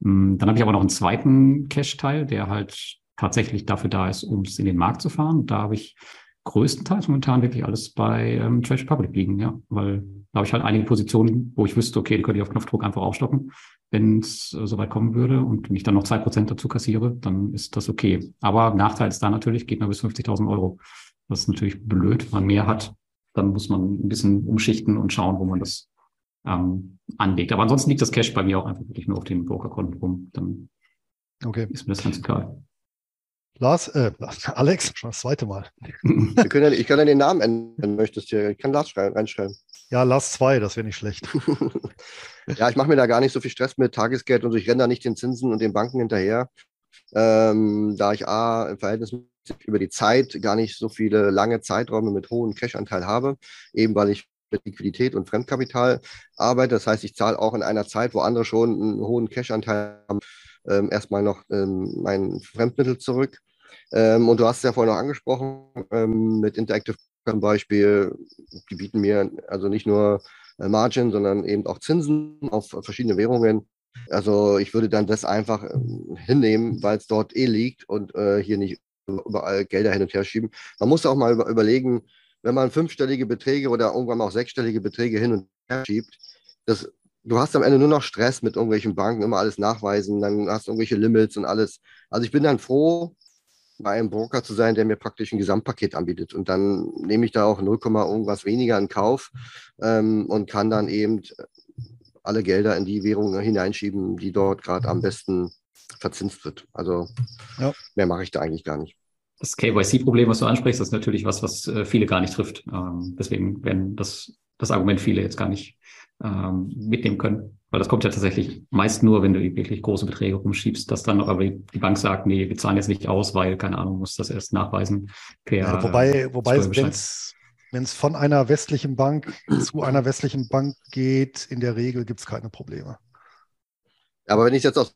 Ähm, dann habe ich aber noch einen zweiten Cash-Teil, der halt tatsächlich dafür da ist, um es in den Markt zu fahren. Da habe ich größtenteils momentan wirklich alles bei ähm, Trade Republic liegen, ja, weil da habe ich halt einige Positionen, wo ich wüsste, okay, die könnte ich auf Knopfdruck einfach aufstocken, wenn es äh, soweit kommen würde und wenn ich dann noch zwei Prozent dazu kassiere, dann ist das okay. Aber Nachteil ist da natürlich, geht man bis 50.000 Euro. Das ist natürlich blöd, wenn man mehr hat, dann muss man ein bisschen umschichten und schauen, wo man das ähm, anlegt. Aber ansonsten liegt das Cash bei mir auch einfach wirklich nur auf den Brokerkonten rum. Dann okay. ist mir das ganz egal. Lars, äh, Alex, schon das zweite Mal. Wir können ja, ich kann ja den Namen ändern, möchtest du. Ich kann Lars reinschreiben. Ja, Lars 2, das wäre nicht schlecht. ja, ich mache mir da gar nicht so viel Stress mit Tagesgeld und so. Ich renne da nicht den Zinsen und den Banken hinterher. Ähm, da ich A, im Verhältnis über die Zeit gar nicht so viele lange Zeiträume mit hohem Cash-Anteil habe, eben weil ich mit Liquidität und Fremdkapital arbeite. Das heißt, ich zahle auch in einer Zeit, wo andere schon einen hohen Cash-Anteil haben, ähm, erstmal noch ähm, mein Fremdmittel zurück. Ähm, und du hast es ja vorhin noch angesprochen, ähm, mit Interactive zum Beispiel, die bieten mir also nicht nur äh, Margin, sondern eben auch Zinsen auf verschiedene Währungen. Also ich würde dann das einfach äh, hinnehmen, weil es dort eh liegt und äh, hier nicht überall Gelder hin und her schieben. Man muss auch mal über, überlegen, wenn man fünfstellige Beträge oder irgendwann auch sechsstellige Beträge hin und her schiebt, das du hast am Ende nur noch Stress mit irgendwelchen Banken, immer alles nachweisen, dann hast du irgendwelche Limits und alles. Also ich bin dann froh, bei einem Broker zu sein, der mir praktisch ein Gesamtpaket anbietet. Und dann nehme ich da auch 0, irgendwas weniger in Kauf ähm, und kann dann eben alle Gelder in die Währung hineinschieben, die dort gerade am besten verzinst wird. Also ja. mehr mache ich da eigentlich gar nicht. Das KYC-Problem, was du ansprichst, ist natürlich was, was äh, viele gar nicht trifft. Ähm, deswegen werden das, das Argument viele jetzt gar nicht ähm, mitnehmen können. Weil das kommt ja tatsächlich meist nur, wenn du wirklich große Beträge rumschiebst, dass dann aber die Bank sagt, nee, wir zahlen jetzt nicht aus, weil, keine Ahnung, muss das erst nachweisen. Per, ja, wobei, wobei wenn es von einer westlichen Bank zu einer westlichen Bank geht, in der Regel gibt es keine Probleme. Aber wenn ich jetzt aus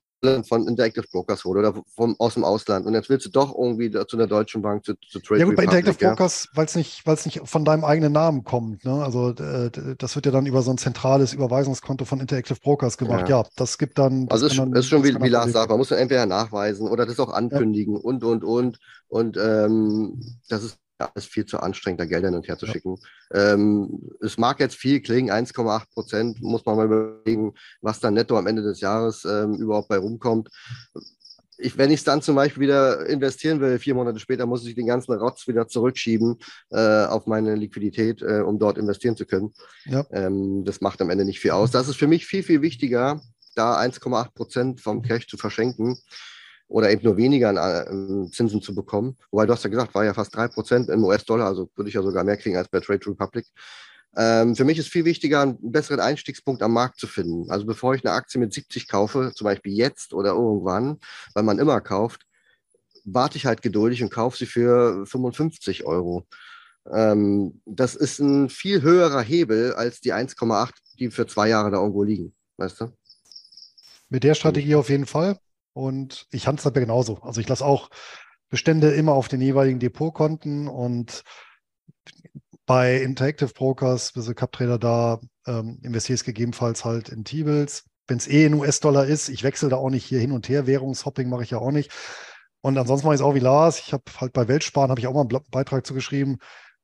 von Interactive Brokers hole oder vom, aus dem Ausland und jetzt willst du doch irgendwie zu einer deutschen Bank, zu, zu Trade Ja gut, bei Interactive ja? Brokers, weil es nicht, nicht von deinem eigenen Namen kommt. Ne? Also das wird ja dann über so ein zentrales Überweisungskonto von Interactive Brokers gemacht. Ja, ja das gibt dann... Das also es ist, dann, ist schon wie, wie Lars sagt, man muss dann entweder nachweisen oder das auch ankündigen ja. und, und, und. Und ähm, das ist alles viel zu anstrengend, da Gelder hin und her zu schicken. Ähm, es mag jetzt viel klingen, 1,8 Prozent, muss man mal überlegen, was dann netto am Ende des Jahres ähm, überhaupt bei rumkommt. Ich, wenn ich es dann zum Beispiel wieder investieren will, vier Monate später, muss ich den ganzen Rotz wieder zurückschieben äh, auf meine Liquidität, äh, um dort investieren zu können. Ja. Ähm, das macht am Ende nicht viel aus. Das ist für mich viel, viel wichtiger, da 1,8 Prozent vom Cash zu verschenken, oder eben nur weniger an äh, Zinsen zu bekommen. Wobei du hast ja gesagt, war ja fast 3% im US-Dollar, also würde ich ja sogar mehr kriegen als bei Trade Republic. Ähm, für mich ist viel wichtiger, einen besseren Einstiegspunkt am Markt zu finden. Also bevor ich eine Aktie mit 70 kaufe, zum Beispiel jetzt oder irgendwann, weil man immer kauft, warte ich halt geduldig und kaufe sie für 55 Euro. Ähm, das ist ein viel höherer Hebel als die 1,8, die für zwei Jahre da irgendwo liegen. Weißt du? Mit der Strategie auf jeden Fall. Und ich handhabe genauso. Also ich lasse auch Bestände immer auf den jeweiligen Depotkonten und bei Interactive Brokers, also CapTrader, da ähm, investiere ich gegebenenfalls halt in T-Bills. Wenn es eh in US-Dollar ist, ich wechsle da auch nicht hier hin und her. Währungshopping mache ich ja auch nicht. Und ansonsten mache ich es auch wie Lars. Ich habe halt bei Weltsparen, habe ich auch mal einen Beitrag zugeschrieben,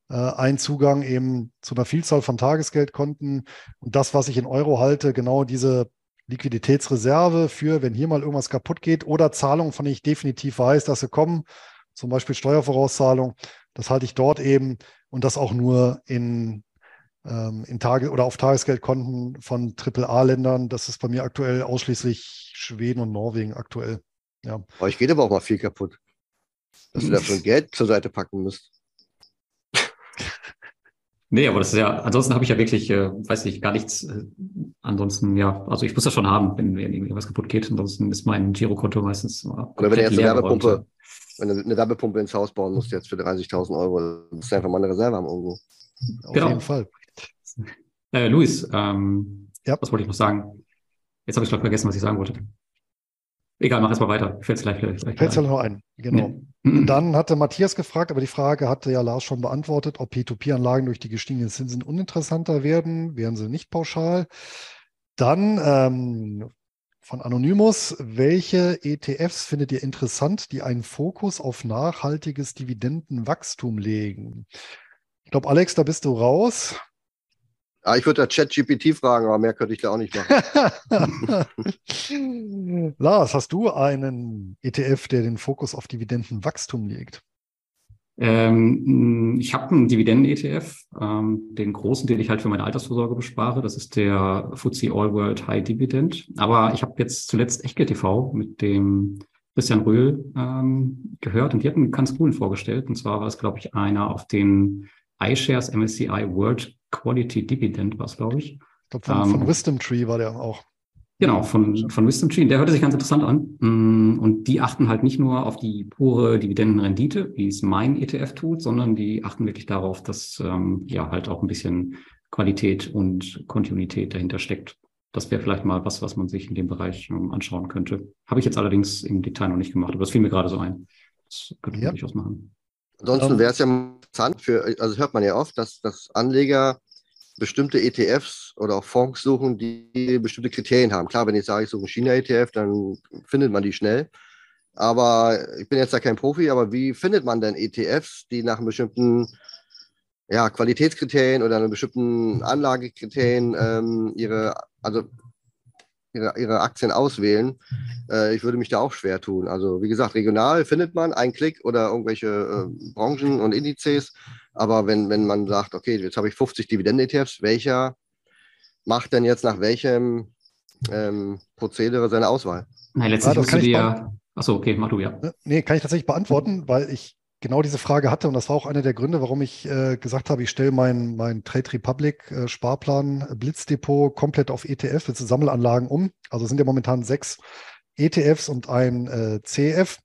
äh, einen Zugang eben zu einer Vielzahl von Tagesgeldkonten. Und das, was ich in Euro halte, genau diese Liquiditätsreserve für, wenn hier mal irgendwas kaputt geht oder Zahlungen, von denen ich definitiv weiß, dass sie kommen, zum Beispiel Steuervorauszahlung, das halte ich dort eben und das auch nur in ähm, in Tage oder auf Tagesgeldkonten von AAA-Ländern. Das ist bei mir aktuell ausschließlich Schweden und Norwegen aktuell. Ja. Bei euch geht aber auch mal viel kaputt. Dass ihr dafür Geld zur Seite packen müsst. Nee, aber das ist ja, ansonsten habe ich ja wirklich, äh, weiß nicht, gar nichts. Äh, ansonsten, ja, also ich muss das schon haben, wenn, wenn irgendwas kaputt geht. Ansonsten ist mein Girokonto meistens. Oder wenn du jetzt eine Werbepumpe, wenn du eine Werbepumpe ins Haus bauen musst, jetzt für 30.000 Euro, musst du einfach mal eine Reserve haben irgendwo. Auf genau. jeden Fall. Äh, Luis, ähm, ja. was wollte ich noch sagen? Jetzt habe ich gerade vergessen, was ich sagen wollte. Egal, mach erstmal weiter. Fällt es gleich, gleich, gleich Fällt es noch ein, genau. Nee. Und dann hatte Matthias gefragt, aber die Frage hatte ja Lars schon beantwortet, ob P2P-Anlagen durch die gestiegenen Zinsen uninteressanter werden. Wären sie nicht pauschal. Dann ähm, von Anonymous, welche ETFs findet ihr interessant, die einen Fokus auf nachhaltiges Dividendenwachstum legen? Ich glaube, Alex, da bist du raus. Ja, ich würde da ChatGPT fragen, aber mehr könnte ich da auch nicht machen. Lars, hast du einen ETF, der den Fokus auf Dividendenwachstum legt? Ähm, ich habe einen Dividenden-ETF, ähm, den großen, den ich halt für meine Altersvorsorge bespare. Das ist der FTSE All World High Dividend. Aber ich habe jetzt zuletzt Echtgeld TV mit dem Christian Röhl ähm, gehört und die hatten einen ganz coolen vorgestellt. Und zwar war es, glaube ich, einer auf den iShares MSCI World Quality Dividend war es, glaube ich. Ich glaube, von, ähm, von Wisdom Tree war der auch. Genau, von, von Wisdom Tree. Der hörte sich ganz interessant an. Mm, und die achten halt nicht nur auf die pure Dividendenrendite, wie es mein ETF tut, sondern die achten wirklich darauf, dass ähm, ja halt auch ein bisschen Qualität und Kontinuität dahinter steckt. Das wäre vielleicht mal was, was man sich in dem Bereich ähm, anschauen könnte. Habe ich jetzt allerdings im Detail noch nicht gemacht, aber das fiel mir gerade so ein. Das könnte man ja. durchaus machen. Ansonsten wäre es ja interessant für, also hört man ja oft, dass, dass Anleger bestimmte ETFs oder auch Fonds suchen, die bestimmte Kriterien haben. Klar, wenn ich sage, ich suche einen China-ETF, dann findet man die schnell. Aber ich bin jetzt da kein Profi, aber wie findet man denn ETFs, die nach einem bestimmten ja, Qualitätskriterien oder einem bestimmten Anlagekriterien ähm, ihre, also ihre, ihre Aktien auswählen. Äh, ich würde mich da auch schwer tun. Also wie gesagt, regional findet man einen Klick oder irgendwelche äh, Branchen und Indizes. Aber wenn, wenn man sagt, okay, jetzt habe ich 50 Dividenden-ETFs, welcher macht denn jetzt nach welchem ähm, Prozedere seine Auswahl? Nein, letztlich ja, musst du dir. Achso, okay, mach du ja. Nee, kann ich tatsächlich beantworten, weil ich genau diese Frage hatte und das war auch einer der Gründe, warum ich äh, gesagt habe, ich stelle meinen mein Trade Republic äh, Sparplan äh, Blitzdepot komplett auf ETF, also Sammelanlagen um. Also sind ja momentan sechs ETFs und ein äh, CF,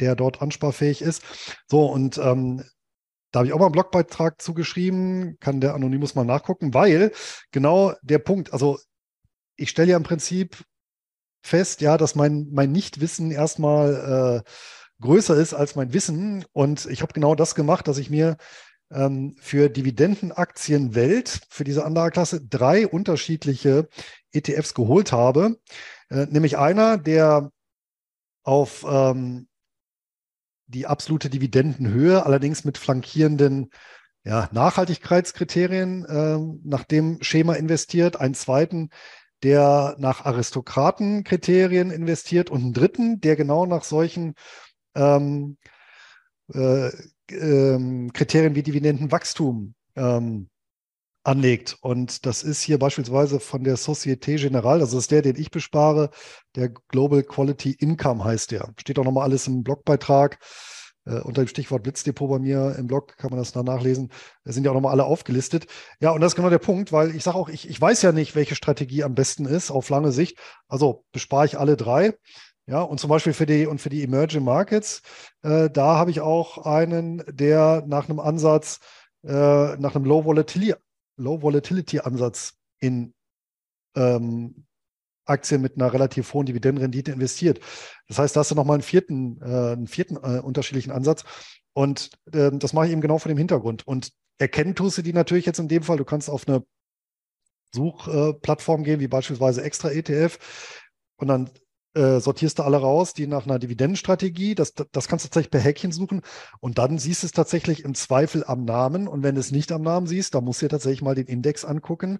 der dort ansparfähig ist. So, und ähm, da habe ich auch mal einen Blogbeitrag zugeschrieben, kann der Anonymous mal nachgucken, weil genau der Punkt, also ich stelle ja im Prinzip fest, ja, dass mein, mein Nichtwissen erstmal äh, größer ist als mein Wissen. Und ich habe genau das gemacht, dass ich mir ähm, für Dividendenaktien Welt, für diese Anlageklasse, drei unterschiedliche ETFs geholt habe. Äh, nämlich einer, der auf ähm, die absolute Dividendenhöhe, allerdings mit flankierenden ja, Nachhaltigkeitskriterien äh, nach dem Schema investiert, einen zweiten, der nach Aristokratenkriterien investiert und einen dritten, der genau nach solchen ähm, äh, ähm, Kriterien wie Dividendenwachstum ähm, anlegt. Und das ist hier beispielsweise von der Societe Generale, also das ist der, den ich bespare, der Global Quality Income heißt der. Steht auch nochmal alles im Blogbeitrag. Äh, unter dem Stichwort Blitzdepot bei mir im Blog kann man das da nachlesen. Da sind ja auch nochmal alle aufgelistet. Ja, und das ist genau der Punkt, weil ich sage auch, ich, ich weiß ja nicht, welche Strategie am besten ist auf lange Sicht. Also bespare ich alle drei. Ja, und zum Beispiel für die und für die Emerging Markets, äh, da habe ich auch einen, der nach einem Ansatz, äh, nach einem Low Volatility, Low Volatility Ansatz in ähm, Aktien mit einer relativ hohen Dividendenrendite investiert. Das heißt, da hast du nochmal einen vierten, äh, einen vierten äh, unterschiedlichen Ansatz. Und ähm, das mache ich eben genau vor dem Hintergrund. Und erkennen tust du die natürlich jetzt in dem Fall. Du kannst auf eine Suchplattform gehen, wie beispielsweise Extra ETF. Und dann äh, sortierst du alle raus, die nach einer Dividendenstrategie, das, das kannst du tatsächlich per Häkchen suchen und dann siehst du es tatsächlich im Zweifel am Namen und wenn du es nicht am Namen siehst, dann musst du dir tatsächlich mal den Index angucken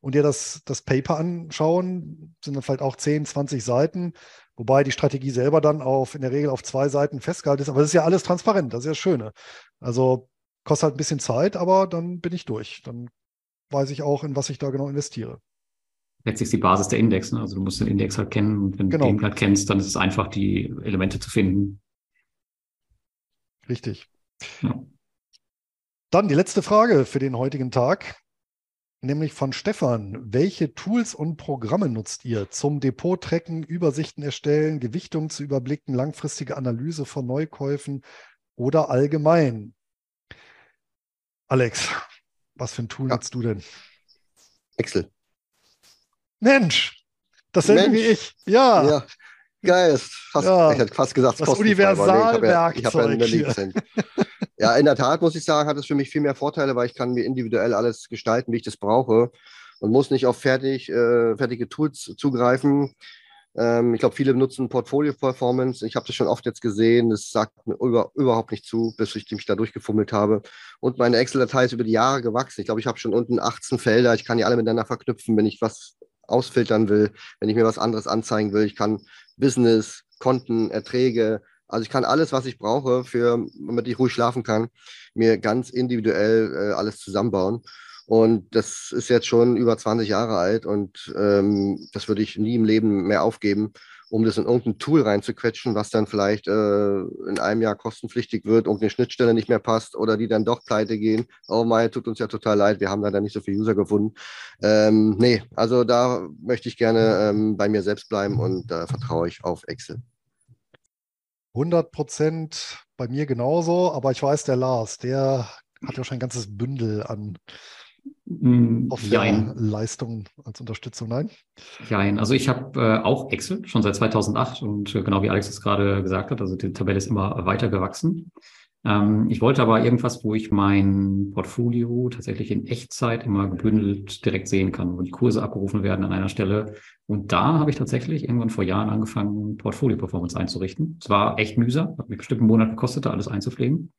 und dir das, das Paper anschauen, sind dann vielleicht auch 10, 20 Seiten, wobei die Strategie selber dann auf, in der Regel auf zwei Seiten festgehalten ist, aber das ist ja alles transparent, das ist ja das Schöne. Also kostet halt ein bisschen Zeit, aber dann bin ich durch. Dann weiß ich auch, in was ich da genau investiere. Letztlich ist die Basis der Index. Ne? Also du musst den Index halt kennen und wenn genau. du den halt kennst, dann ist es einfach, die Elemente zu finden. Richtig. Ja. Dann die letzte Frage für den heutigen Tag, nämlich von Stefan. Welche Tools und Programme nutzt ihr zum Depot-Tracken, Übersichten erstellen, Gewichtung zu überblicken, langfristige Analyse von Neukäufen oder allgemein? Alex, was für ein Tool ja. nutzt du denn? Excel. Mensch, dasselbe Mensch. wie ich. Ja. ja. Geil, fast, ja. ich hätte fast gesagt, das Universalwerkzeug. Ich habe ja, ich hab ja Ja, in der Tat muss ich sagen, hat es für mich viel mehr Vorteile, weil ich kann mir individuell alles gestalten, wie ich das brauche und muss nicht auf fertig, äh, fertige Tools zugreifen. Ähm, ich glaube, viele benutzen Portfolio Performance. Ich habe das schon oft jetzt gesehen. Das sagt mir über, überhaupt nicht zu, bis ich mich da durchgefummelt habe. Und meine Excel-Datei ist über die Jahre gewachsen. Ich glaube, ich habe schon unten 18 Felder. Ich kann die alle miteinander verknüpfen, wenn ich was ausfiltern will, wenn ich mir was anderes anzeigen will. Ich kann Business, Konten, Erträge, also ich kann alles, was ich brauche, für, damit ich ruhig schlafen kann, mir ganz individuell äh, alles zusammenbauen. Und das ist jetzt schon über 20 Jahre alt und ähm, das würde ich nie im Leben mehr aufgeben, um das in irgendein Tool reinzuquetschen, was dann vielleicht äh, in einem Jahr kostenpflichtig wird, irgendeine Schnittstelle nicht mehr passt oder die dann doch pleite gehen. Oh mein, tut uns ja total leid, wir haben leider nicht so viele User gefunden. Ähm, nee, also da möchte ich gerne ähm, bei mir selbst bleiben und da äh, vertraue ich auf Excel. 100 Prozent bei mir genauso, aber ich weiß, der Lars, der hat ja schon ein ganzes Bündel an Mm, Leistungen als Unterstützung. Nein? Nein, also ich habe äh, auch Excel schon seit 2008 und äh, genau wie Alex es gerade gesagt hat, also die Tabelle ist immer weiter gewachsen. Ähm, ich wollte aber irgendwas, wo ich mein Portfolio tatsächlich in Echtzeit immer gebündelt direkt sehen kann, wo die Kurse abgerufen werden an einer Stelle. Und da habe ich tatsächlich irgendwann vor Jahren angefangen, Portfolio-Performance einzurichten. Es war echt mühsam, hat mir bestimmt einen Monat gekostet, da alles einzupflegen.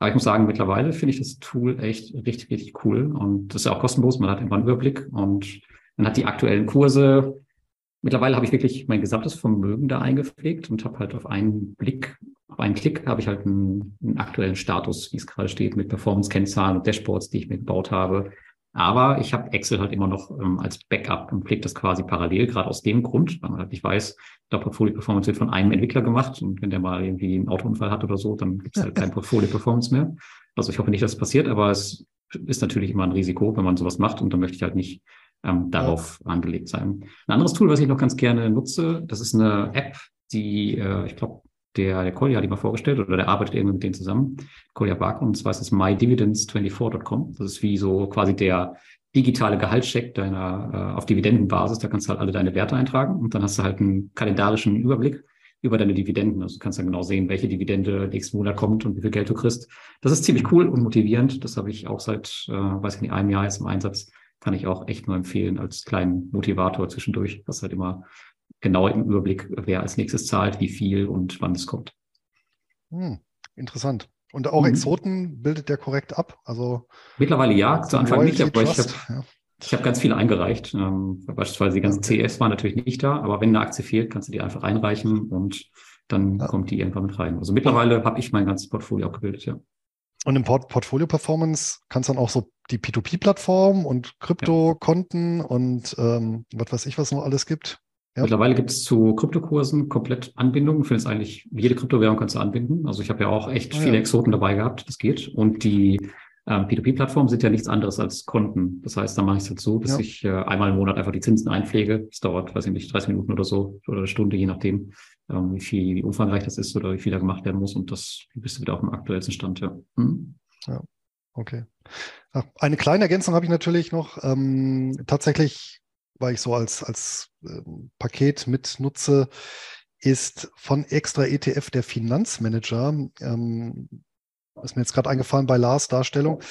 Aber ich muss sagen, mittlerweile finde ich das Tool echt richtig, richtig cool. Und das ist ja auch kostenlos. Man hat immer einen Überblick und man hat die aktuellen Kurse. Mittlerweile habe ich wirklich mein gesamtes Vermögen da eingepflegt und habe halt auf einen Blick, auf einen Klick habe ich halt einen, einen aktuellen Status, wie es gerade steht, mit Performance-Kennzahlen und Dashboards, die ich mir gebaut habe. Aber ich habe Excel halt immer noch ähm, als Backup und pflege das quasi parallel, gerade aus dem Grund, weil man halt nicht weiß, der Portfolio Performance wird von einem Entwickler gemacht und wenn der mal irgendwie einen Autounfall hat oder so, dann gibt es halt kein Portfolio Performance mehr. Also ich hoffe nicht, dass es passiert, aber es ist natürlich immer ein Risiko, wenn man sowas macht und dann möchte ich halt nicht ähm, darauf ja. angelegt sein. Ein anderes Tool, was ich noch ganz gerne nutze, das ist eine App, die, äh, ich glaube, der, der Kolja hat die mal vorgestellt oder der arbeitet irgendwie mit denen zusammen, Kolja Bark, und zwar ist es mydividends24.com. Das ist wie so quasi der digitale Gehaltscheck deiner äh, auf Dividendenbasis. Da kannst du halt alle deine Werte eintragen und dann hast du halt einen kalendarischen Überblick über deine Dividenden. Also du kannst dann genau sehen, welche Dividende nächsten Monat kommt und wie viel Geld du kriegst. Das ist ziemlich cool und motivierend. Das habe ich auch seit, äh, weiß ich nicht, einem Jahr jetzt im Einsatz. Kann ich auch echt nur empfehlen als kleinen Motivator zwischendurch, was halt immer genau im Überblick, wer als nächstes zahlt, wie viel und wann es kommt. Hm, interessant. Und auch mhm. Exoten bildet der korrekt ab? Also mittlerweile ja, zu Anfang nicht, aber ich habe ja. hab ganz viele eingereicht. Ähm, beispielsweise die ganzen okay. CS waren natürlich nicht da, aber wenn eine Aktie fehlt, kannst du die einfach einreichen und dann ja. kommt die irgendwann mit rein. Also mittlerweile habe ich mein ganzes Portfolio abgebildet, ja. Und im Port Portfolio Performance kannst du dann auch so die P2P-Plattform und Kryptokonten ja. und ähm, was weiß ich, was noch alles gibt. Ja. Mittlerweile gibt es zu Kryptokursen komplett Anbindungen. Du findest eigentlich jede Kryptowährung kannst du anbinden. Also ich habe ja auch echt ah, viele ja. Exoten dabei gehabt. Das geht. Und die ähm, P2P-Plattformen sind ja nichts anderes als Konten. Das heißt, da mache ich es jetzt so, dass ja. ich äh, einmal im Monat einfach die Zinsen einpflege. Das dauert, weiß ich nicht, 30 Minuten oder so oder eine Stunde, je nachdem, ähm, wie viel, wie umfangreich das ist oder wie viel da gemacht werden muss. Und das bist du wieder auf dem aktuellsten Stand. Ja. Hm? ja. Okay. Eine kleine Ergänzung habe ich natürlich noch. Ähm, tatsächlich weil ich so als, als äh, Paket mitnutze, ist von extra ETF der Finanzmanager. Ähm, ist mir jetzt gerade eingefallen bei Lars Darstellung.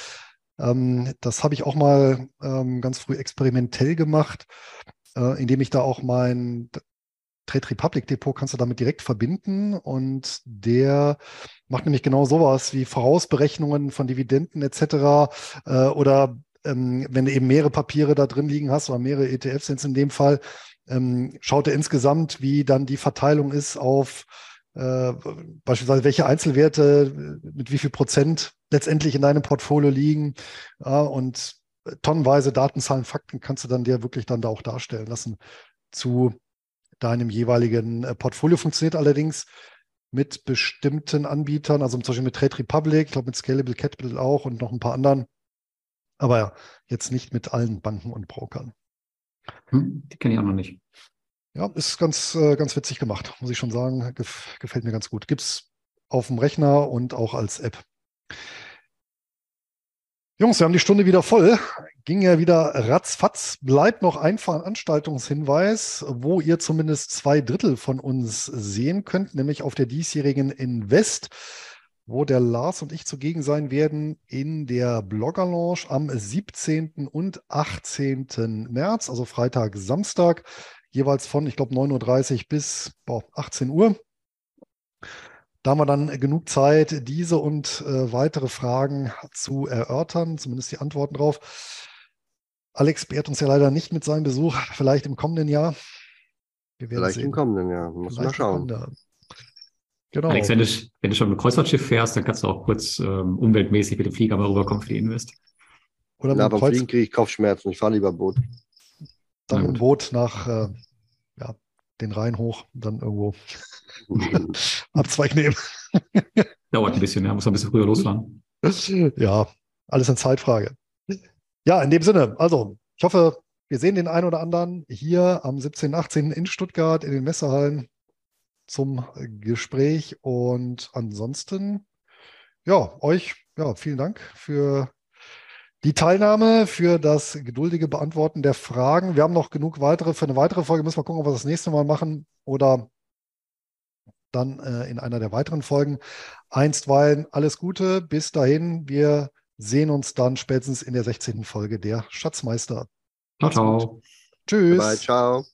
Ähm, das habe ich auch mal ähm, ganz früh experimentell gemacht, äh, indem ich da auch mein Trade Republic Depot kannst du damit direkt verbinden und der macht nämlich genau sowas wie Vorausberechnungen von Dividenden etc. Äh, oder ähm, wenn du eben mehrere Papiere da drin liegen hast oder mehrere ETFs sind es in dem Fall, ähm, schaut er insgesamt, wie dann die Verteilung ist auf äh, beispielsweise welche Einzelwerte mit wie viel Prozent letztendlich in deinem Portfolio liegen. Ja, und tonnenweise Datenzahlen, Fakten kannst du dann dir wirklich dann da auch darstellen lassen zu deinem jeweiligen äh, Portfolio. Funktioniert allerdings mit bestimmten Anbietern, also zum Beispiel mit Trade Republic, ich glaube mit Scalable Capital auch und noch ein paar anderen. Aber ja, jetzt nicht mit allen Banken und Brokern. Hm, die kenne ich auch noch nicht. Ja, ist ganz, äh, ganz witzig gemacht, muss ich schon sagen. Gef gefällt mir ganz gut. Gibt es auf dem Rechner und auch als App. Jungs, wir haben die Stunde wieder voll. Ging ja wieder ratzfatz. Bleibt noch ein Veranstaltungshinweis, wo ihr zumindest zwei Drittel von uns sehen könnt, nämlich auf der diesjährigen Invest, wo der Lars und ich zugegen sein werden in der Blogger Lounge am 17. und 18. März, also Freitag, Samstag, jeweils von, ich glaube, 9.30 Uhr bis boah, 18 Uhr. Da haben wir dann genug Zeit, diese und äh, weitere Fragen zu erörtern, zumindest die Antworten drauf. Alex beehrt uns ja leider nicht mit seinem Besuch, vielleicht im kommenden Jahr. vielleicht sehen. im kommenden Jahr, muss mal schauen. Genau. Alex, wenn du, wenn du schon mit dem Kreuzfahrtschiff fährst, dann kannst du auch kurz ähm, umweltmäßig mit dem Flieger mal rüberkommen für die Invest. Oder mit Na, beim Kreuz Fliegen kriege ich Kopfschmerzen, ich fahre lieber Boot. Dann im Boot nach äh, ja, den Rhein hoch, dann irgendwo Abzweig nehmen. Dauert ein bisschen, ja, muss ein bisschen früher losfahren. Ja, alles eine Zeitfrage. Ja, in dem Sinne, also ich hoffe, wir sehen den einen oder anderen hier am 17., 18. in Stuttgart in den Messehallen zum Gespräch. Und ansonsten, ja, euch, ja, vielen Dank für die Teilnahme, für das geduldige Beantworten der Fragen. Wir haben noch genug weitere. Für eine weitere Folge müssen wir gucken, ob wir das nächste Mal machen oder dann äh, in einer der weiteren Folgen. Einstweilen alles Gute, bis dahin. Wir sehen uns dann spätestens in der 16. Folge der Schatzmeister. Ciao, ciao. Tschüss. Bye, ciao.